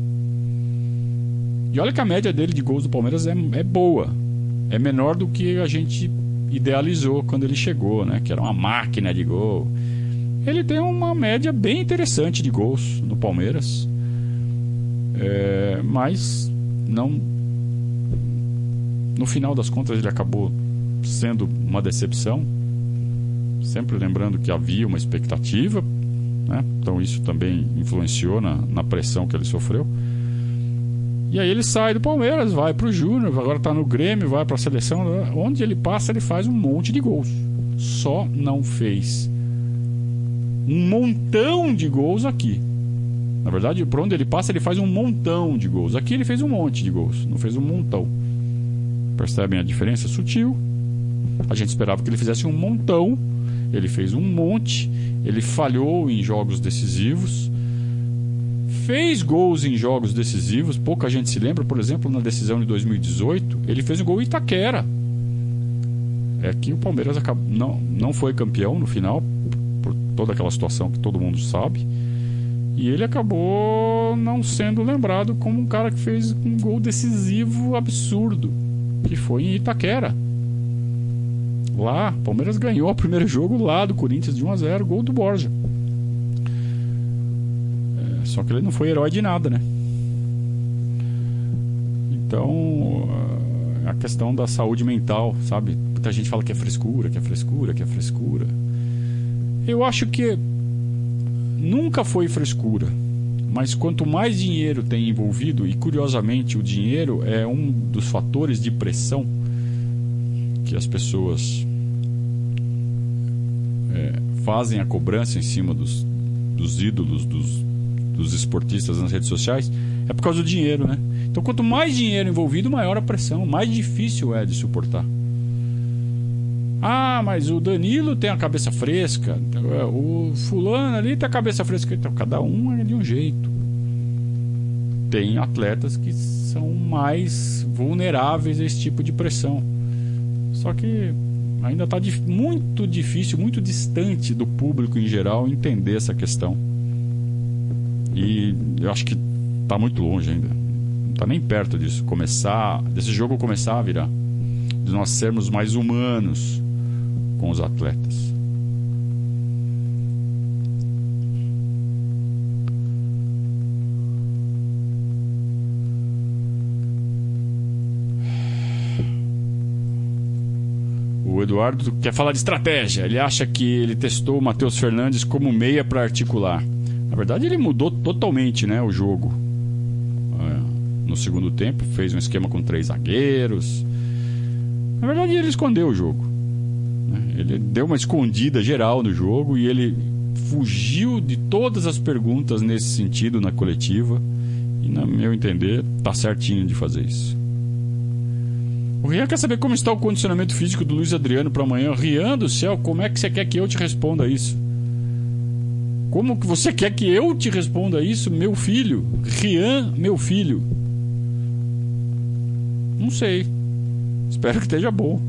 E olha que a média dele de gols do Palmeiras é, é boa é menor do que a gente idealizou quando ele chegou, né? Que era uma máquina de gol. Ele tem uma média bem interessante de gols no Palmeiras, é, mas não. No final das contas, ele acabou sendo uma decepção. Sempre lembrando que havia uma expectativa, né? então isso também influenciou na, na pressão que ele sofreu. E aí ele sai do Palmeiras, vai pro Júnior, agora tá no Grêmio, vai pra seleção. Onde ele passa, ele faz um monte de gols. Só não fez um montão de gols aqui. Na verdade, por onde ele passa, ele faz um montão de gols. Aqui ele fez um monte de gols, não fez um montão. Percebem a diferença sutil? A gente esperava que ele fizesse um montão, ele fez um monte, ele falhou em jogos decisivos fez gols em jogos decisivos, pouca gente se lembra, por exemplo, na decisão de 2018, ele fez um gol em Itaquera. É que o Palmeiras acabou, não, não foi campeão no final, por toda aquela situação que todo mundo sabe. E ele acabou não sendo lembrado como um cara que fez um gol decisivo absurdo, que foi em Itaquera. Lá, Palmeiras ganhou o primeiro jogo lá do Corinthians de 1 a 0, gol do Borja. Só que ele não foi herói de nada, né? Então, a questão da saúde mental, sabe? Muita gente fala que é frescura, que é frescura, que é frescura. Eu acho que nunca foi frescura. Mas quanto mais dinheiro tem envolvido, e curiosamente o dinheiro é um dos fatores de pressão que as pessoas é, fazem a cobrança em cima dos, dos ídolos, dos, dos esportistas nas redes sociais é por causa do dinheiro, né? Então, quanto mais dinheiro envolvido, maior a pressão, mais difícil é de suportar. Ah, mas o Danilo tem a cabeça fresca, o fulano ali tem a cabeça fresca. Então, cada um é de um jeito. Tem atletas que são mais vulneráveis a esse tipo de pressão. Só que ainda está muito difícil, muito distante do público em geral entender essa questão. E eu acho que está muito longe ainda. Não está nem perto disso. Começar, desse jogo começar a virar. De nós sermos mais humanos com os atletas. O Eduardo quer falar de estratégia. Ele acha que ele testou o Matheus Fernandes como meia para articular. Na verdade, ele mudou totalmente né, o jogo. É, no segundo tempo, fez um esquema com três zagueiros. Na verdade, ele escondeu o jogo. Né? Ele deu uma escondida geral no jogo e ele fugiu de todas as perguntas nesse sentido na coletiva. E, no meu entender, tá certinho de fazer isso. O Rian quer saber como está o condicionamento físico do Luiz Adriano para amanhã. Rian do céu, como é que você quer que eu te responda isso? Como que você quer que eu te responda isso, meu filho? Rian, meu filho. Não sei. Espero que esteja bom.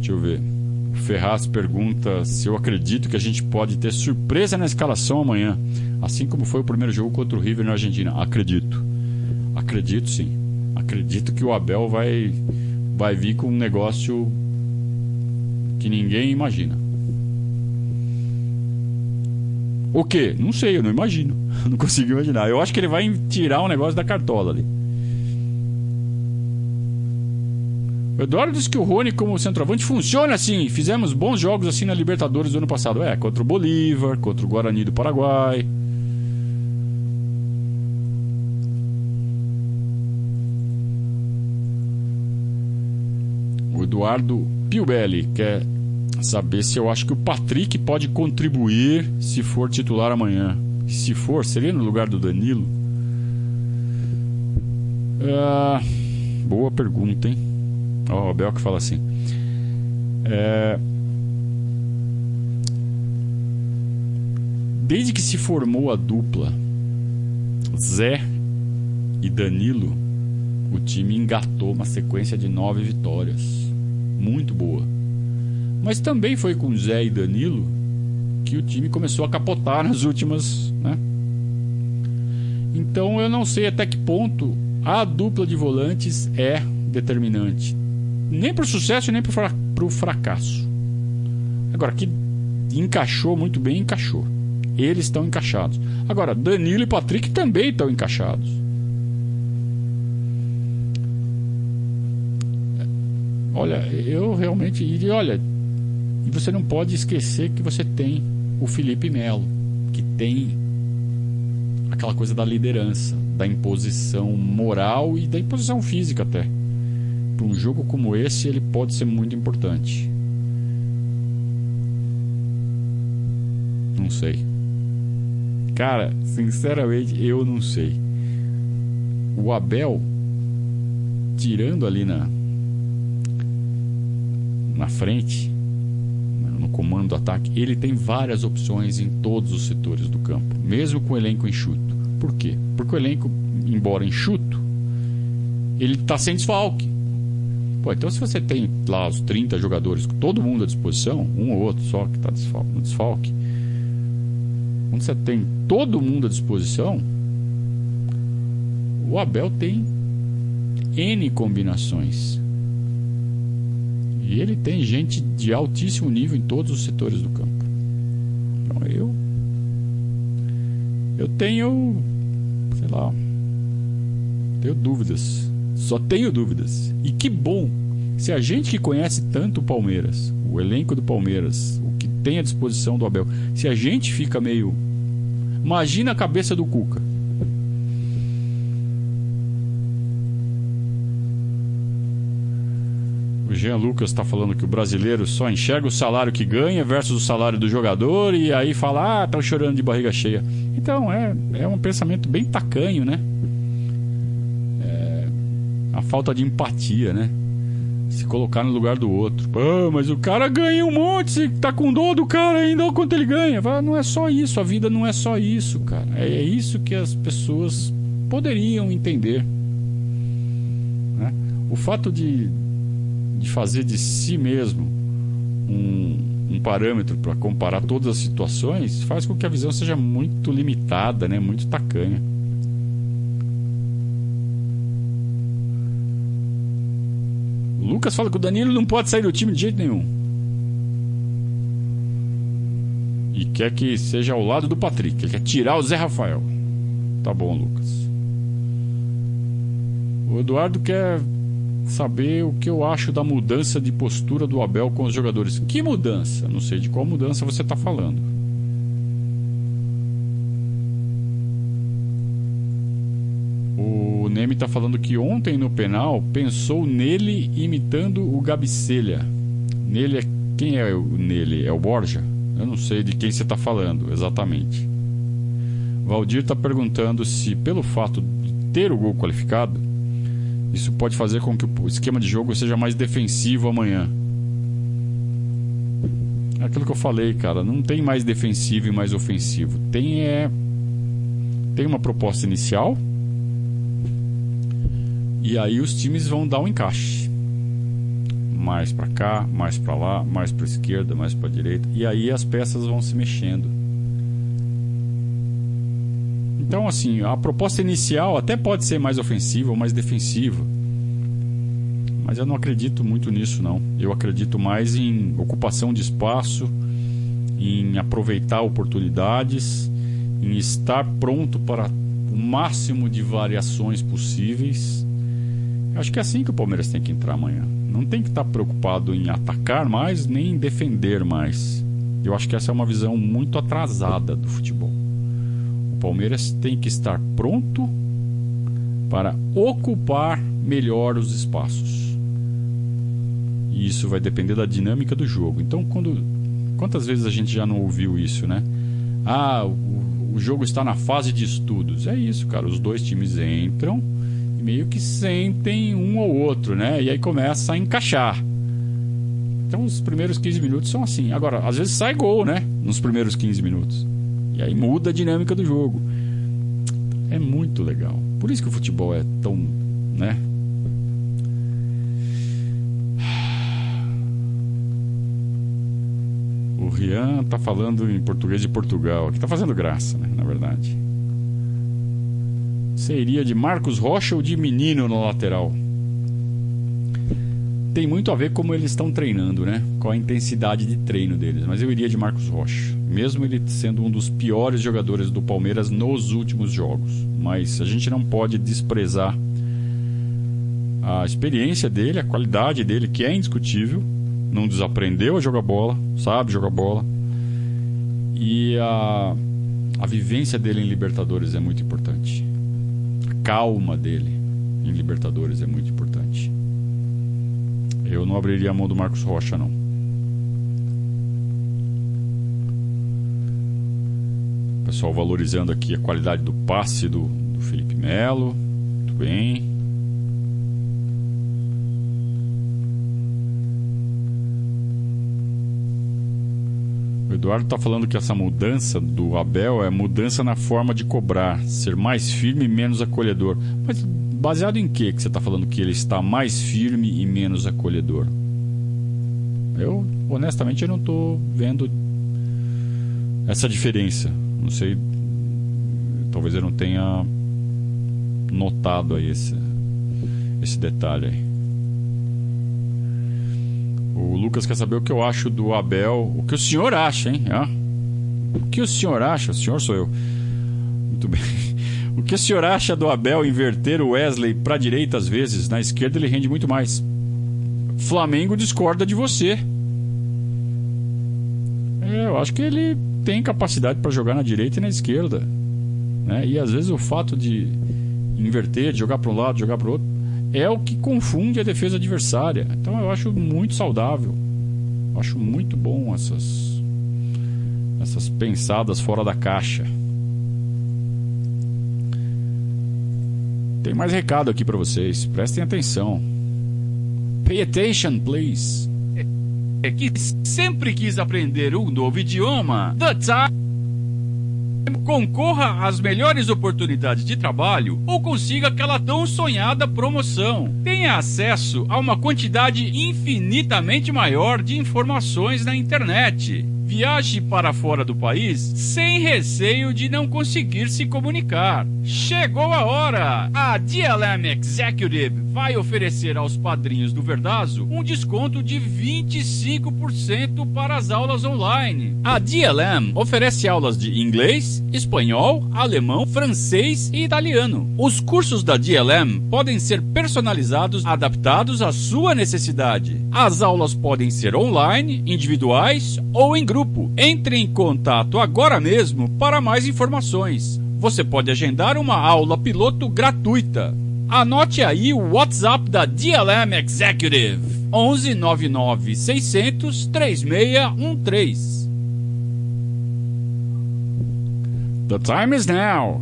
Deixa eu ver. Ferraz pergunta se eu acredito que a gente pode ter surpresa na escalação amanhã, assim como foi o primeiro jogo contra o River na Argentina. Acredito. Acredito sim. Acredito que o Abel vai, vai vir com um negócio que ninguém imagina. O quê? Não sei, eu não imagino. Não consigo imaginar. Eu acho que ele vai tirar um negócio da cartola ali. O Eduardo disse que o Rony, como centroavante, funciona assim. Fizemos bons jogos assim na Libertadores do ano passado. É, contra o Bolívar, contra o Guarani do Paraguai. O Eduardo Piubelli quer saber se eu acho que o Patrick pode contribuir se for titular amanhã. Se for, seria no lugar do Danilo? Ah, boa pergunta, hein? Ó, oh, o Bel que fala assim. É... Desde que se formou a dupla Zé e Danilo, o time engatou uma sequência de nove vitórias. Muito boa. Mas também foi com Zé e Danilo que o time começou a capotar nas últimas. Né? Então eu não sei até que ponto a dupla de volantes é determinante. Nem para o sucesso nem para o fracasso. Agora, que encaixou muito bem, encaixou. Eles estão encaixados. Agora, Danilo e Patrick também estão encaixados. Olha, eu realmente. E olha, você não pode esquecer que você tem o Felipe Melo, que tem aquela coisa da liderança, da imposição moral e da imposição física até. Para um jogo como esse, ele pode ser muito importante. Não sei. Cara, sinceramente, eu não sei. O Abel, tirando ali na na frente, no comando do ataque, ele tem várias opções em todos os setores do campo, mesmo com o elenco enxuto. Por quê? Porque o elenco, embora enxuto, ele está sem desfalque. Pô, então se você tem lá os 30 jogadores, com todo mundo à disposição, um ou outro só que está no desfalque, quando você tem todo mundo à disposição, o Abel tem N combinações. E ele tem gente de altíssimo nível em todos os setores do campo. Então eu. Eu tenho. Sei lá. Tenho dúvidas. Só tenho dúvidas. E que bom se a gente que conhece tanto o Palmeiras, o elenco do Palmeiras, o que tem à disposição do Abel, se a gente fica meio. Imagina a cabeça do Cuca. O Jean Lucas está falando que o brasileiro só enxerga o salário que ganha versus o salário do jogador e aí fala, ah, tá chorando de barriga cheia. Então é, é um pensamento bem tacanho, né? A falta de empatia, né? Se colocar no lugar do outro. Pô, mas o cara ganha um monte, você tá com dor do cara ainda, olha quanto ele ganha. Não é só isso, a vida não é só isso, cara. É, é isso que as pessoas poderiam entender. Né? O fato de de fazer de si mesmo um, um parâmetro para comparar todas as situações faz com que a visão seja muito limitada, né? muito tacanha. Lucas fala que o Danilo não pode sair do time de jeito nenhum. E quer que seja ao lado do Patrick. Ele quer tirar o Zé Rafael. Tá bom, Lucas. O Eduardo quer saber o que eu acho da mudança de postura do Abel com os jogadores. Que mudança? Não sei de qual mudança você está falando. Neme está falando que ontem no penal pensou nele imitando o Gabicelha. Nele é quem é o nele? É o Borja? Eu não sei de quem você está falando exatamente. Valdir está perguntando se pelo fato de ter o gol qualificado isso pode fazer com que o esquema de jogo seja mais defensivo amanhã. É aquilo que eu falei, cara, não tem mais defensivo e mais ofensivo. Tem é tem uma proposta inicial e aí os times vão dar um encaixe. Mais para cá, mais para lá, mais para esquerda, mais para direita, e aí as peças vão se mexendo. Então, assim, a proposta inicial até pode ser mais ofensiva ou mais defensiva. Mas eu não acredito muito nisso, não. Eu acredito mais em ocupação de espaço, em aproveitar oportunidades, em estar pronto para o máximo de variações possíveis. Acho que é assim que o Palmeiras tem que entrar amanhã. Não tem que estar preocupado em atacar mais nem em defender mais. Eu acho que essa é uma visão muito atrasada do futebol. O Palmeiras tem que estar pronto para ocupar melhor os espaços. E isso vai depender da dinâmica do jogo. Então, quando quantas vezes a gente já não ouviu isso, né? Ah, o, o jogo está na fase de estudos. É isso, cara. Os dois times entram meio que sentem um ou outro, né? E aí começa a encaixar. Então os primeiros 15 minutos são assim. Agora, às vezes sai gol, né? Nos primeiros 15 minutos. E aí muda a dinâmica do jogo. É muito legal. Por isso que o futebol é tão, né? O Rian tá falando em português de Portugal. Aqui tá fazendo graça, né? Na verdade. Seria de Marcos Rocha ou de Menino no lateral? Tem muito a ver como eles estão treinando, né? Qual a intensidade de treino deles. Mas eu iria de Marcos Rocha. Mesmo ele sendo um dos piores jogadores do Palmeiras nos últimos jogos. Mas a gente não pode desprezar a experiência dele, a qualidade dele, que é indiscutível não desaprendeu a jogar bola, sabe jogar bola. E a, a vivência dele em Libertadores é muito importante. Calma dele em Libertadores é muito importante. Eu não abriria a mão do Marcos Rocha, não. Pessoal valorizando aqui a qualidade do passe do, do Felipe Melo. Muito bem. O Eduardo está falando que essa mudança do Abel é mudança na forma de cobrar, ser mais firme e menos acolhedor. Mas baseado em que que você está falando que ele está mais firme e menos acolhedor? Eu, honestamente, eu não estou vendo essa diferença. Não sei, talvez eu não tenha notado aí esse, esse detalhe aí. O Lucas quer saber o que eu acho do Abel. O que o senhor acha, hein? Ah, o que o senhor acha? O senhor sou eu. Muito bem. O que o senhor acha do Abel inverter o Wesley para direita às vezes? Na esquerda ele rende muito mais. Flamengo discorda de você. É, eu acho que ele tem capacidade para jogar na direita e na esquerda. Né? E às vezes o fato de inverter, de jogar para um lado, jogar para o outro, é o que confunde a defesa adversária. Então eu acho muito saudável. Acho muito bom essas essas pensadas fora da caixa. Tem mais recado aqui para vocês. Prestem atenção. Pay attention, please. É que sempre quis aprender um novo idioma. The time concorra às melhores oportunidades de trabalho ou consiga aquela tão sonhada promoção. Tenha acesso a uma quantidade infinitamente maior de informações na internet. Viaje para fora do país sem receio de não conseguir se comunicar. Chegou a hora! A DLM Executive vai oferecer aos padrinhos do Verdazo um desconto de 25% para as aulas online. A DLM oferece aulas de inglês, espanhol, alemão, francês e italiano. Os cursos da DLM podem ser personalizados, adaptados à sua necessidade. As aulas podem ser online, individuais ou em grupo grupo. Entre em contato agora mesmo para mais informações. Você pode agendar uma aula piloto gratuita. Anote aí o WhatsApp da DLM Executive: 11 99 600 3613. The time is now.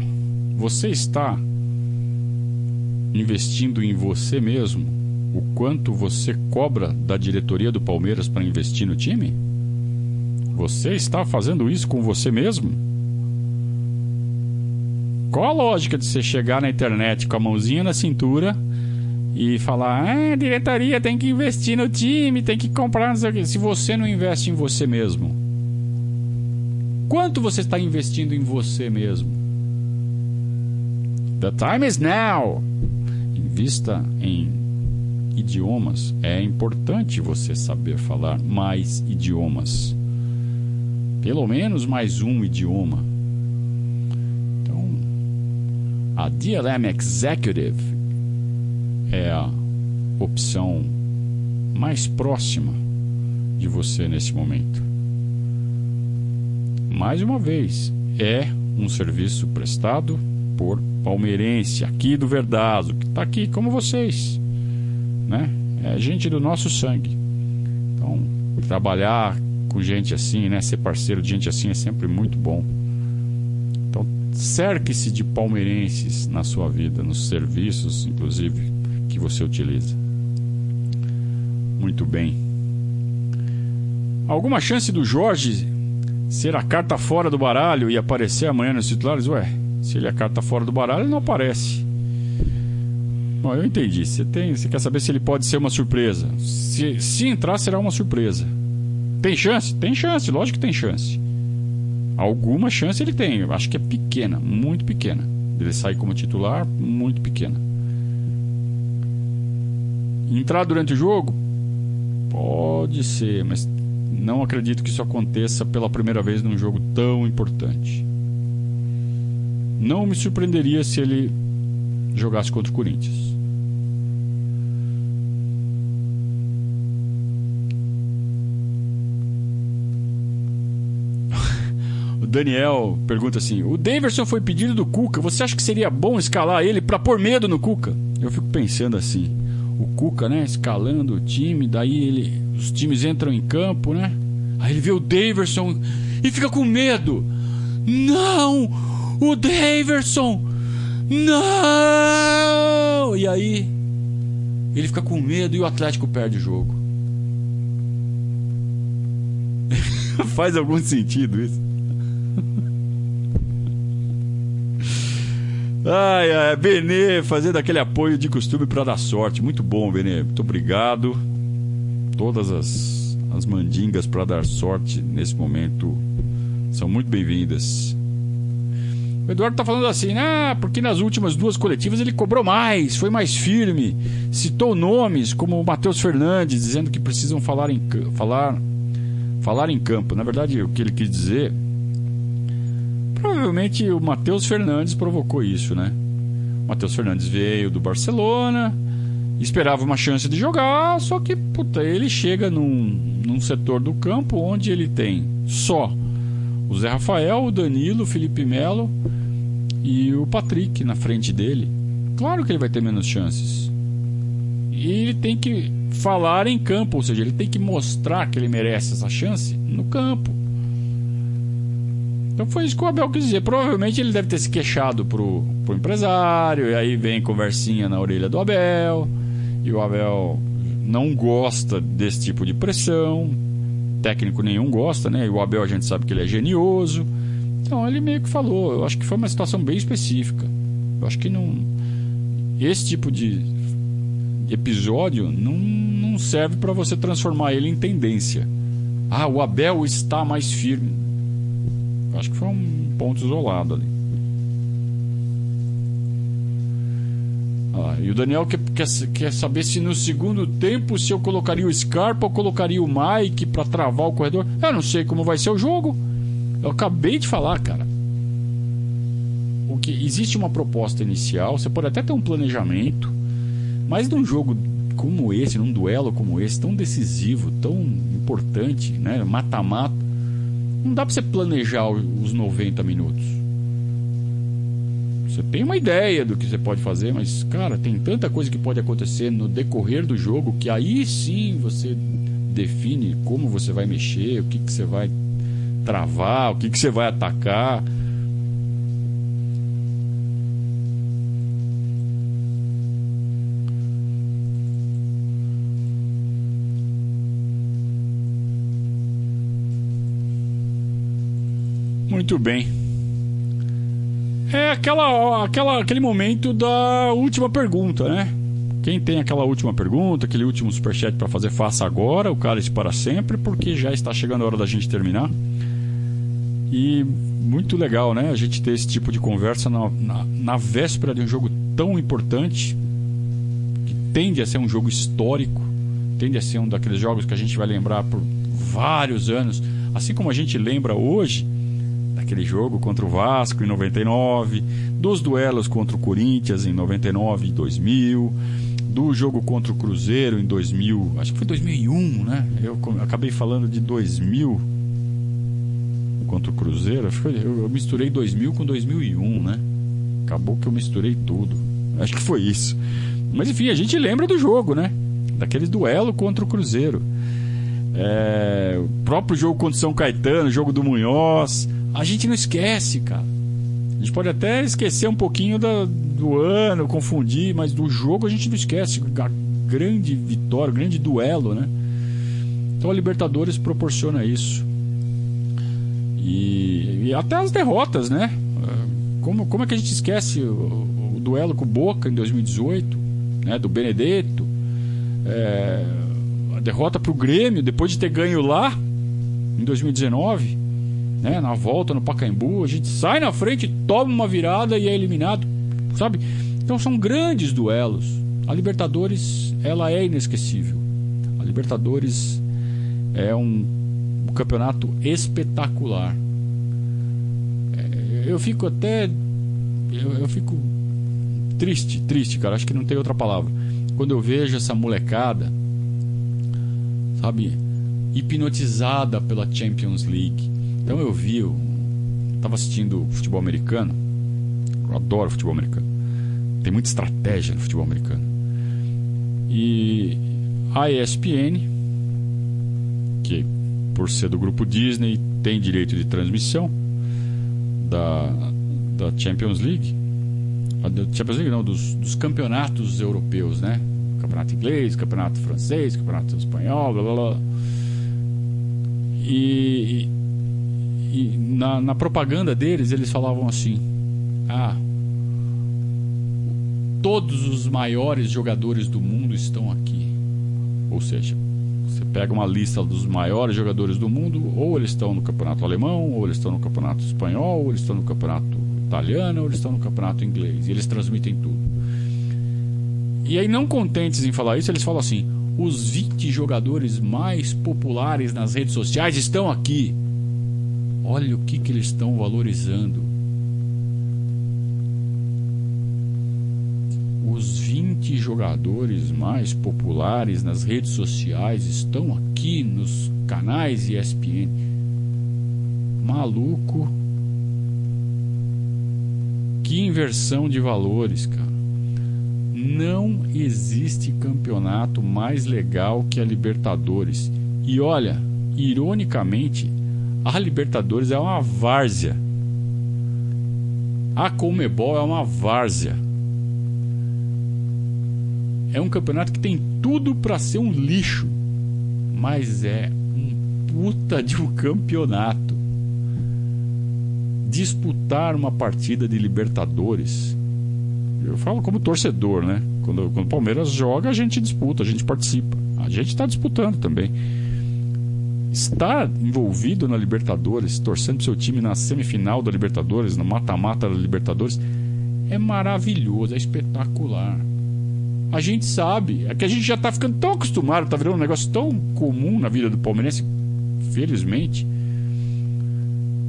Você está investindo em você mesmo? O quanto você cobra da diretoria do Palmeiras para investir no time? Você está fazendo isso com você mesmo? Qual a lógica de você chegar na internet com a mãozinha na cintura e falar: ah, diretoria tem que investir no time, tem que comprar, se você não investe em você mesmo? Quanto você está investindo em você mesmo? The time is now. Invista em idiomas. É importante você saber falar mais idiomas. Pelo menos mais um idioma. Então, a DLM Executive é a opção mais próxima de você nesse momento. Mais uma vez, é um serviço prestado por palmeirense aqui do Verdazo, que está aqui como vocês, né? É gente do nosso sangue. Então, trabalhar com gente assim, né? Ser parceiro de gente assim é sempre muito bom. Então, cerque-se de palmeirenses na sua vida, nos serviços, inclusive, que você utiliza. Muito bem. Alguma chance do Jorge ser a carta fora do baralho e aparecer amanhã nos titulares? Ué, se ele é a carta fora do baralho, ele não aparece. Bom, eu entendi. Você, tem, você quer saber se ele pode ser uma surpresa. Se, se entrar, será uma surpresa. Tem chance? Tem chance, lógico que tem chance. Alguma chance ele tem. Eu acho que é pequena, muito pequena. Ele sair como titular, muito pequena. Entrar durante o jogo? Pode ser, mas não acredito que isso aconteça pela primeira vez num jogo tão importante. Não me surpreenderia se ele jogasse contra o Corinthians. o Daniel pergunta assim: O Daverson foi pedido do Cuca. Você acha que seria bom escalar ele para pôr medo no Cuca? Eu fico pensando assim: o Cuca, né, escalando o time, daí ele, os times entram em campo, né? Aí ele vê o Daverson e fica com medo. Não! O Daverson! Não! E aí ele fica com medo e o Atlético perde o jogo. Faz algum sentido isso? Ai, ai, Benê fazendo aquele apoio de costume para dar sorte. Muito bom, Benê. Muito obrigado. Todas as, as mandingas para dar sorte nesse momento são muito bem-vindas. O Eduardo tá falando assim, ah, porque nas últimas duas coletivas ele cobrou mais, foi mais firme, citou nomes como o Matheus Fernandes, dizendo que precisam falar em, falar, falar em campo. Na verdade, o que ele quis dizer Provavelmente o Matheus Fernandes provocou isso, né? O Matheus Fernandes veio do Barcelona, esperava uma chance de jogar, só que puta, ele chega num, num setor do campo onde ele tem só o Zé Rafael, o Danilo, o Felipe Melo e o Patrick na frente dele. Claro que ele vai ter menos chances. E ele tem que falar em campo, ou seja, ele tem que mostrar que ele merece essa chance no campo. Então foi isso que o Abel quis dizer. Provavelmente ele deve ter se queixado pro, pro empresário, e aí vem conversinha na orelha do Abel, e o Abel não gosta desse tipo de pressão. Técnico nenhum gosta, né? E o Abel a gente sabe que ele é genioso. Então ele meio que falou. Eu acho que foi uma situação bem específica. Eu acho que não. Esse tipo de episódio não, não serve para você transformar ele em tendência. Ah, o Abel está mais firme. Acho que foi um ponto isolado ali. Ah, e o Daniel quer, quer, quer, saber se no segundo tempo se eu colocaria o Scarpa ou colocaria o Mike para travar o corredor. Eu não sei como vai ser o jogo. Eu acabei de falar, cara. O que existe uma proposta inicial, você pode até ter um planejamento, mas num jogo como esse, num duelo como esse, tão decisivo, tão importante, né, mata-mata, não dá para você planejar os 90 minutos. Você tem uma ideia do que você pode fazer, mas, cara, tem tanta coisa que pode acontecer no decorrer do jogo que aí sim você define como você vai mexer, o que, que você vai travar, o que, que você vai atacar. Muito bem. É aquela, aquela, aquele momento da última pergunta, né? Quem tem aquela última pergunta, aquele último superchat para fazer, faça agora, o cálice para sempre, porque já está chegando a hora da gente terminar. E muito legal, né? A gente ter esse tipo de conversa na, na, na véspera de um jogo tão importante, que tende a ser um jogo histórico, tende a ser um daqueles jogos que a gente vai lembrar por vários anos, assim como a gente lembra hoje daquele jogo contra o Vasco em 99, dos duelos contra o Corinthians em 99 e 2000, do jogo contra o Cruzeiro em 2000, acho que foi 2001, né? Eu acabei falando de 2000 contra o Cruzeiro, eu misturei 2000 com 2001, né? Acabou que eu misturei tudo. Acho que foi isso. Mas enfim, a gente lembra do jogo, né? Daquele duelo contra o Cruzeiro. É, o próprio jogo contra o São Caetano, jogo do Munhoz. A gente não esquece, cara. A gente pode até esquecer um pouquinho da, do ano, confundir, mas do jogo a gente não esquece. A grande vitória, grande duelo, né? Então a Libertadores proporciona isso. E, e até as derrotas, né? Como, como é que a gente esquece o, o duelo com o Boca em 2018, né? Do Benedetto. É, a derrota para o Grêmio depois de ter ganho lá em 2019 né, na volta no Pacaembu, a gente sai na frente, toma uma virada e é eliminado, sabe? Então são grandes duelos. A Libertadores, ela é inesquecível. A Libertadores é um, campeonato espetacular. É, eu fico até eu, eu fico triste, triste, cara, acho que não tem outra palavra. Quando eu vejo essa molecada, sabe, hipnotizada pela Champions League então eu vi, eu tava assistindo futebol americano. Eu adoro futebol americano. Tem muita estratégia no futebol americano. E a ESPN, que por ser do grupo Disney tem direito de transmissão da, da Champions League. Da Champions League não, dos, dos campeonatos europeus, né? Campeonato inglês, campeonato francês, campeonato espanhol, blá blá blá. E, e na, na propaganda deles eles falavam assim: ah, todos os maiores jogadores do mundo estão aqui. Ou seja, você pega uma lista dos maiores jogadores do mundo, ou eles estão no campeonato alemão, ou eles estão no campeonato espanhol, ou eles estão no campeonato italiano, ou eles estão no campeonato inglês. E eles transmitem tudo. E aí, não contentes em falar isso, eles falam assim: os 20 jogadores mais populares nas redes sociais estão aqui. Olha o que, que eles estão valorizando. Os 20 jogadores mais populares nas redes sociais estão aqui nos canais ESPN. Maluco. Que inversão de valores, cara. Não existe campeonato mais legal que a Libertadores. E olha, ironicamente, a Libertadores é uma várzea. A Comebol é uma várzea. É um campeonato que tem tudo para ser um lixo, mas é um puta de um campeonato. Disputar uma partida de Libertadores. Eu falo como torcedor, né? Quando, quando o Palmeiras joga, a gente disputa, a gente participa. A gente está disputando também estar envolvido na Libertadores, torcendo pro seu time na semifinal da Libertadores, no mata-mata da Libertadores, é maravilhoso, é espetacular. A gente sabe, é que a gente já tá ficando tão acostumado, tá virando um negócio tão comum na vida do palmeirense, felizmente.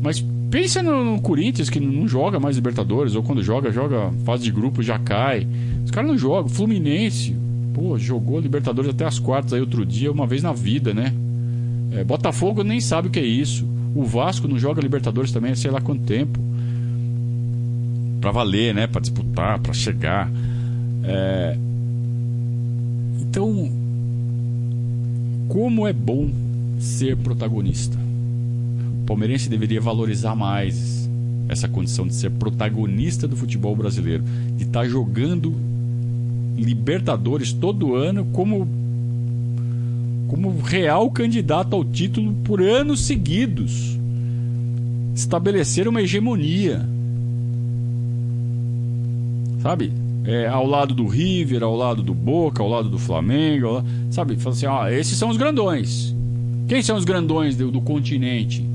Mas pensa no, no Corinthians que não joga mais Libertadores, ou quando joga, joga fase de grupo, já cai. Os caras não jogam. Fluminense, pô, jogou Libertadores até as quartas aí outro dia, uma vez na vida, né? É, Botafogo nem sabe o que é isso. O Vasco não joga Libertadores também sei lá quanto tempo. Para valer, né? Para disputar, para chegar. É... Então, como é bom ser protagonista. O palmeirense deveria valorizar mais essa condição de ser protagonista do futebol brasileiro, de estar tá jogando Libertadores todo ano como como real candidato ao título por anos seguidos. Estabelecer uma hegemonia. Sabe? É, ao lado do River, ao lado do Boca, ao lado do Flamengo, sabe? Fala assim, ó, esses são os grandões. Quem são os grandões do, do continente?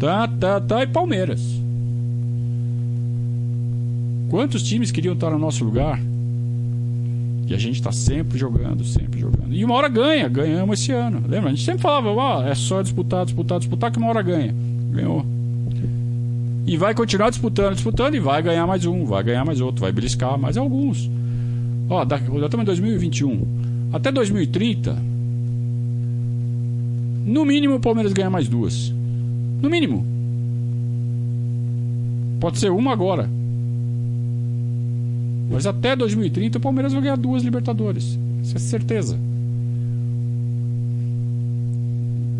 Tá, tá, tá. E Palmeiras. Quantos times queriam estar no nosso lugar? E a gente está sempre jogando, sempre jogando. E uma hora ganha, ganhamos esse ano. Lembra? A gente sempre falava, oh, é só disputar, disputar, disputar que uma hora ganha. Ganhou. E vai continuar disputando, disputando e vai ganhar mais um, vai ganhar mais outro, vai beliscar mais alguns. Ó, já estamos em 2021. Até 2030, no mínimo o Palmeiras ganha mais duas. No mínimo. Pode ser uma agora. Mas até 2030 o Palmeiras vai ganhar duas Libertadores. Isso é certeza.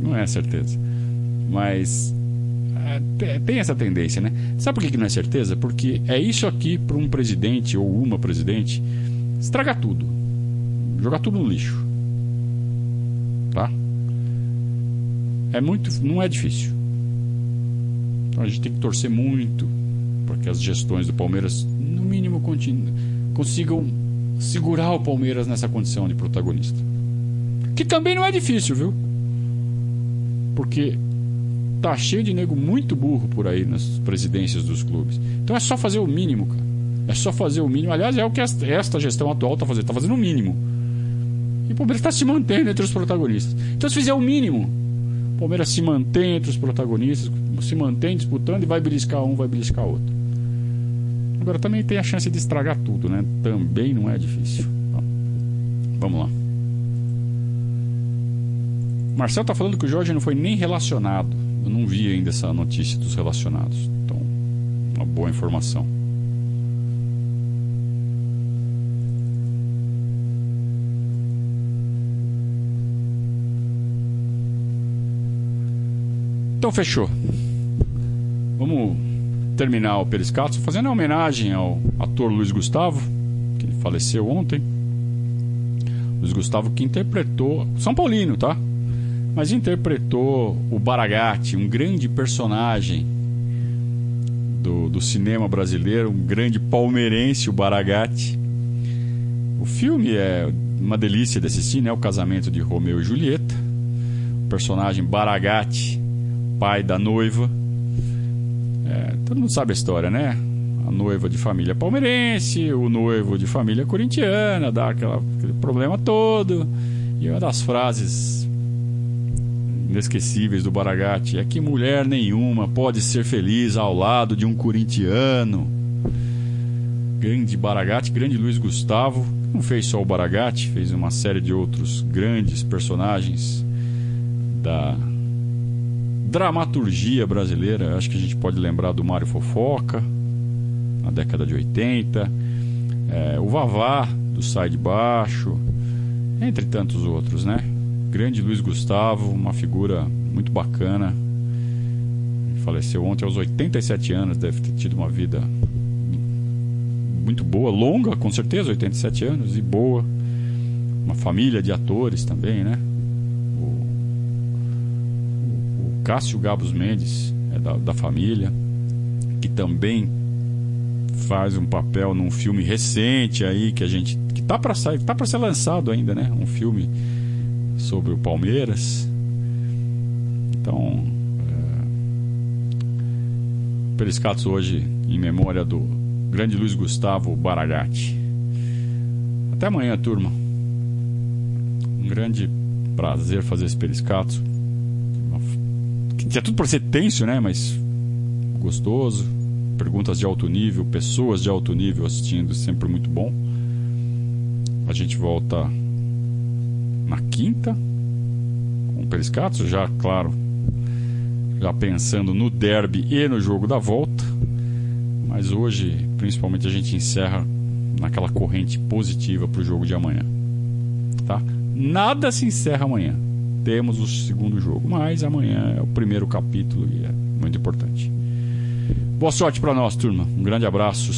Não é certeza. Mas é, tem essa tendência, né? Sabe por que não é certeza? Porque é isso aqui para um presidente ou uma presidente estragar tudo. Jogar tudo no lixo. Tá? É muito. Não é difícil. Então a gente tem que torcer muito para que as gestões do Palmeiras, no mínimo, continu, consigam segurar o Palmeiras nessa condição de protagonista. Que também não é difícil, viu? Porque tá cheio de nego muito burro por aí nas presidências dos clubes. Então é só fazer o mínimo, cara. É só fazer o mínimo. Aliás, é o que esta gestão atual está fazendo. Está fazendo o mínimo. E o Palmeiras está se mantendo entre os protagonistas. Então, se fizer o mínimo, o Palmeiras se mantém entre os protagonistas, se mantém disputando e vai beliscar um, vai beliscar outro. Agora também tem a chance de estragar tudo, né? Também não é difícil. Vamos lá. Marcel tá falando que o Jorge não foi nem relacionado. Eu não vi ainda essa notícia dos relacionados. Então, uma boa informação. Então fechou. Vamos terminar o Periscato fazendo homenagem ao ator Luiz Gustavo, que faleceu ontem. Luiz Gustavo que interpretou. São Paulino, tá? Mas interpretou o Baragatti, um grande personagem do, do cinema brasileiro, um grande palmeirense, o Baragatti. O filme é uma delícia de assistir, né? O casamento de Romeu e Julieta. O personagem Baragatti pai da noiva. É, todo mundo sabe a história, né? A noiva de família palmeirense, o noivo de família corintiana, dá aquela, aquele problema todo. E uma das frases inesquecíveis do Baragatti é que mulher nenhuma pode ser feliz ao lado de um corintiano. Grande Baragatti, grande Luiz Gustavo, não fez só o Baragatti, fez uma série de outros grandes personagens da dramaturgia brasileira, acho que a gente pode lembrar do Mário Fofoca, na década de 80, é, o Vavá, do Sai de Baixo, entre tantos outros, né? Grande Luiz Gustavo, uma figura muito bacana. Faleceu ontem aos 87 anos, deve ter tido uma vida muito boa, longa, com certeza, 87 anos, e boa. Uma família de atores também, né? Cássio Gabos Mendes, é da, da família, que também faz um papel num filme recente aí que a gente que tá para sair, tá para ser lançado ainda, né? Um filme sobre o Palmeiras. Então, é, Periscatos hoje em memória do grande Luiz Gustavo Baragatti. Até amanhã, turma. Um grande prazer fazer esse Periscatos tinha tudo para ser tenso, né? Mas gostoso. Perguntas de alto nível, pessoas de alto nível assistindo, sempre muito bom. A gente volta na quinta com o Periscato, já, claro, já pensando no derby e no jogo da volta. Mas hoje, principalmente, a gente encerra naquela corrente positiva para o jogo de amanhã. Tá? Nada se encerra amanhã temos o segundo jogo. Mas amanhã é o primeiro capítulo e é muito importante. Boa sorte para nós, turma. Um grande abraço.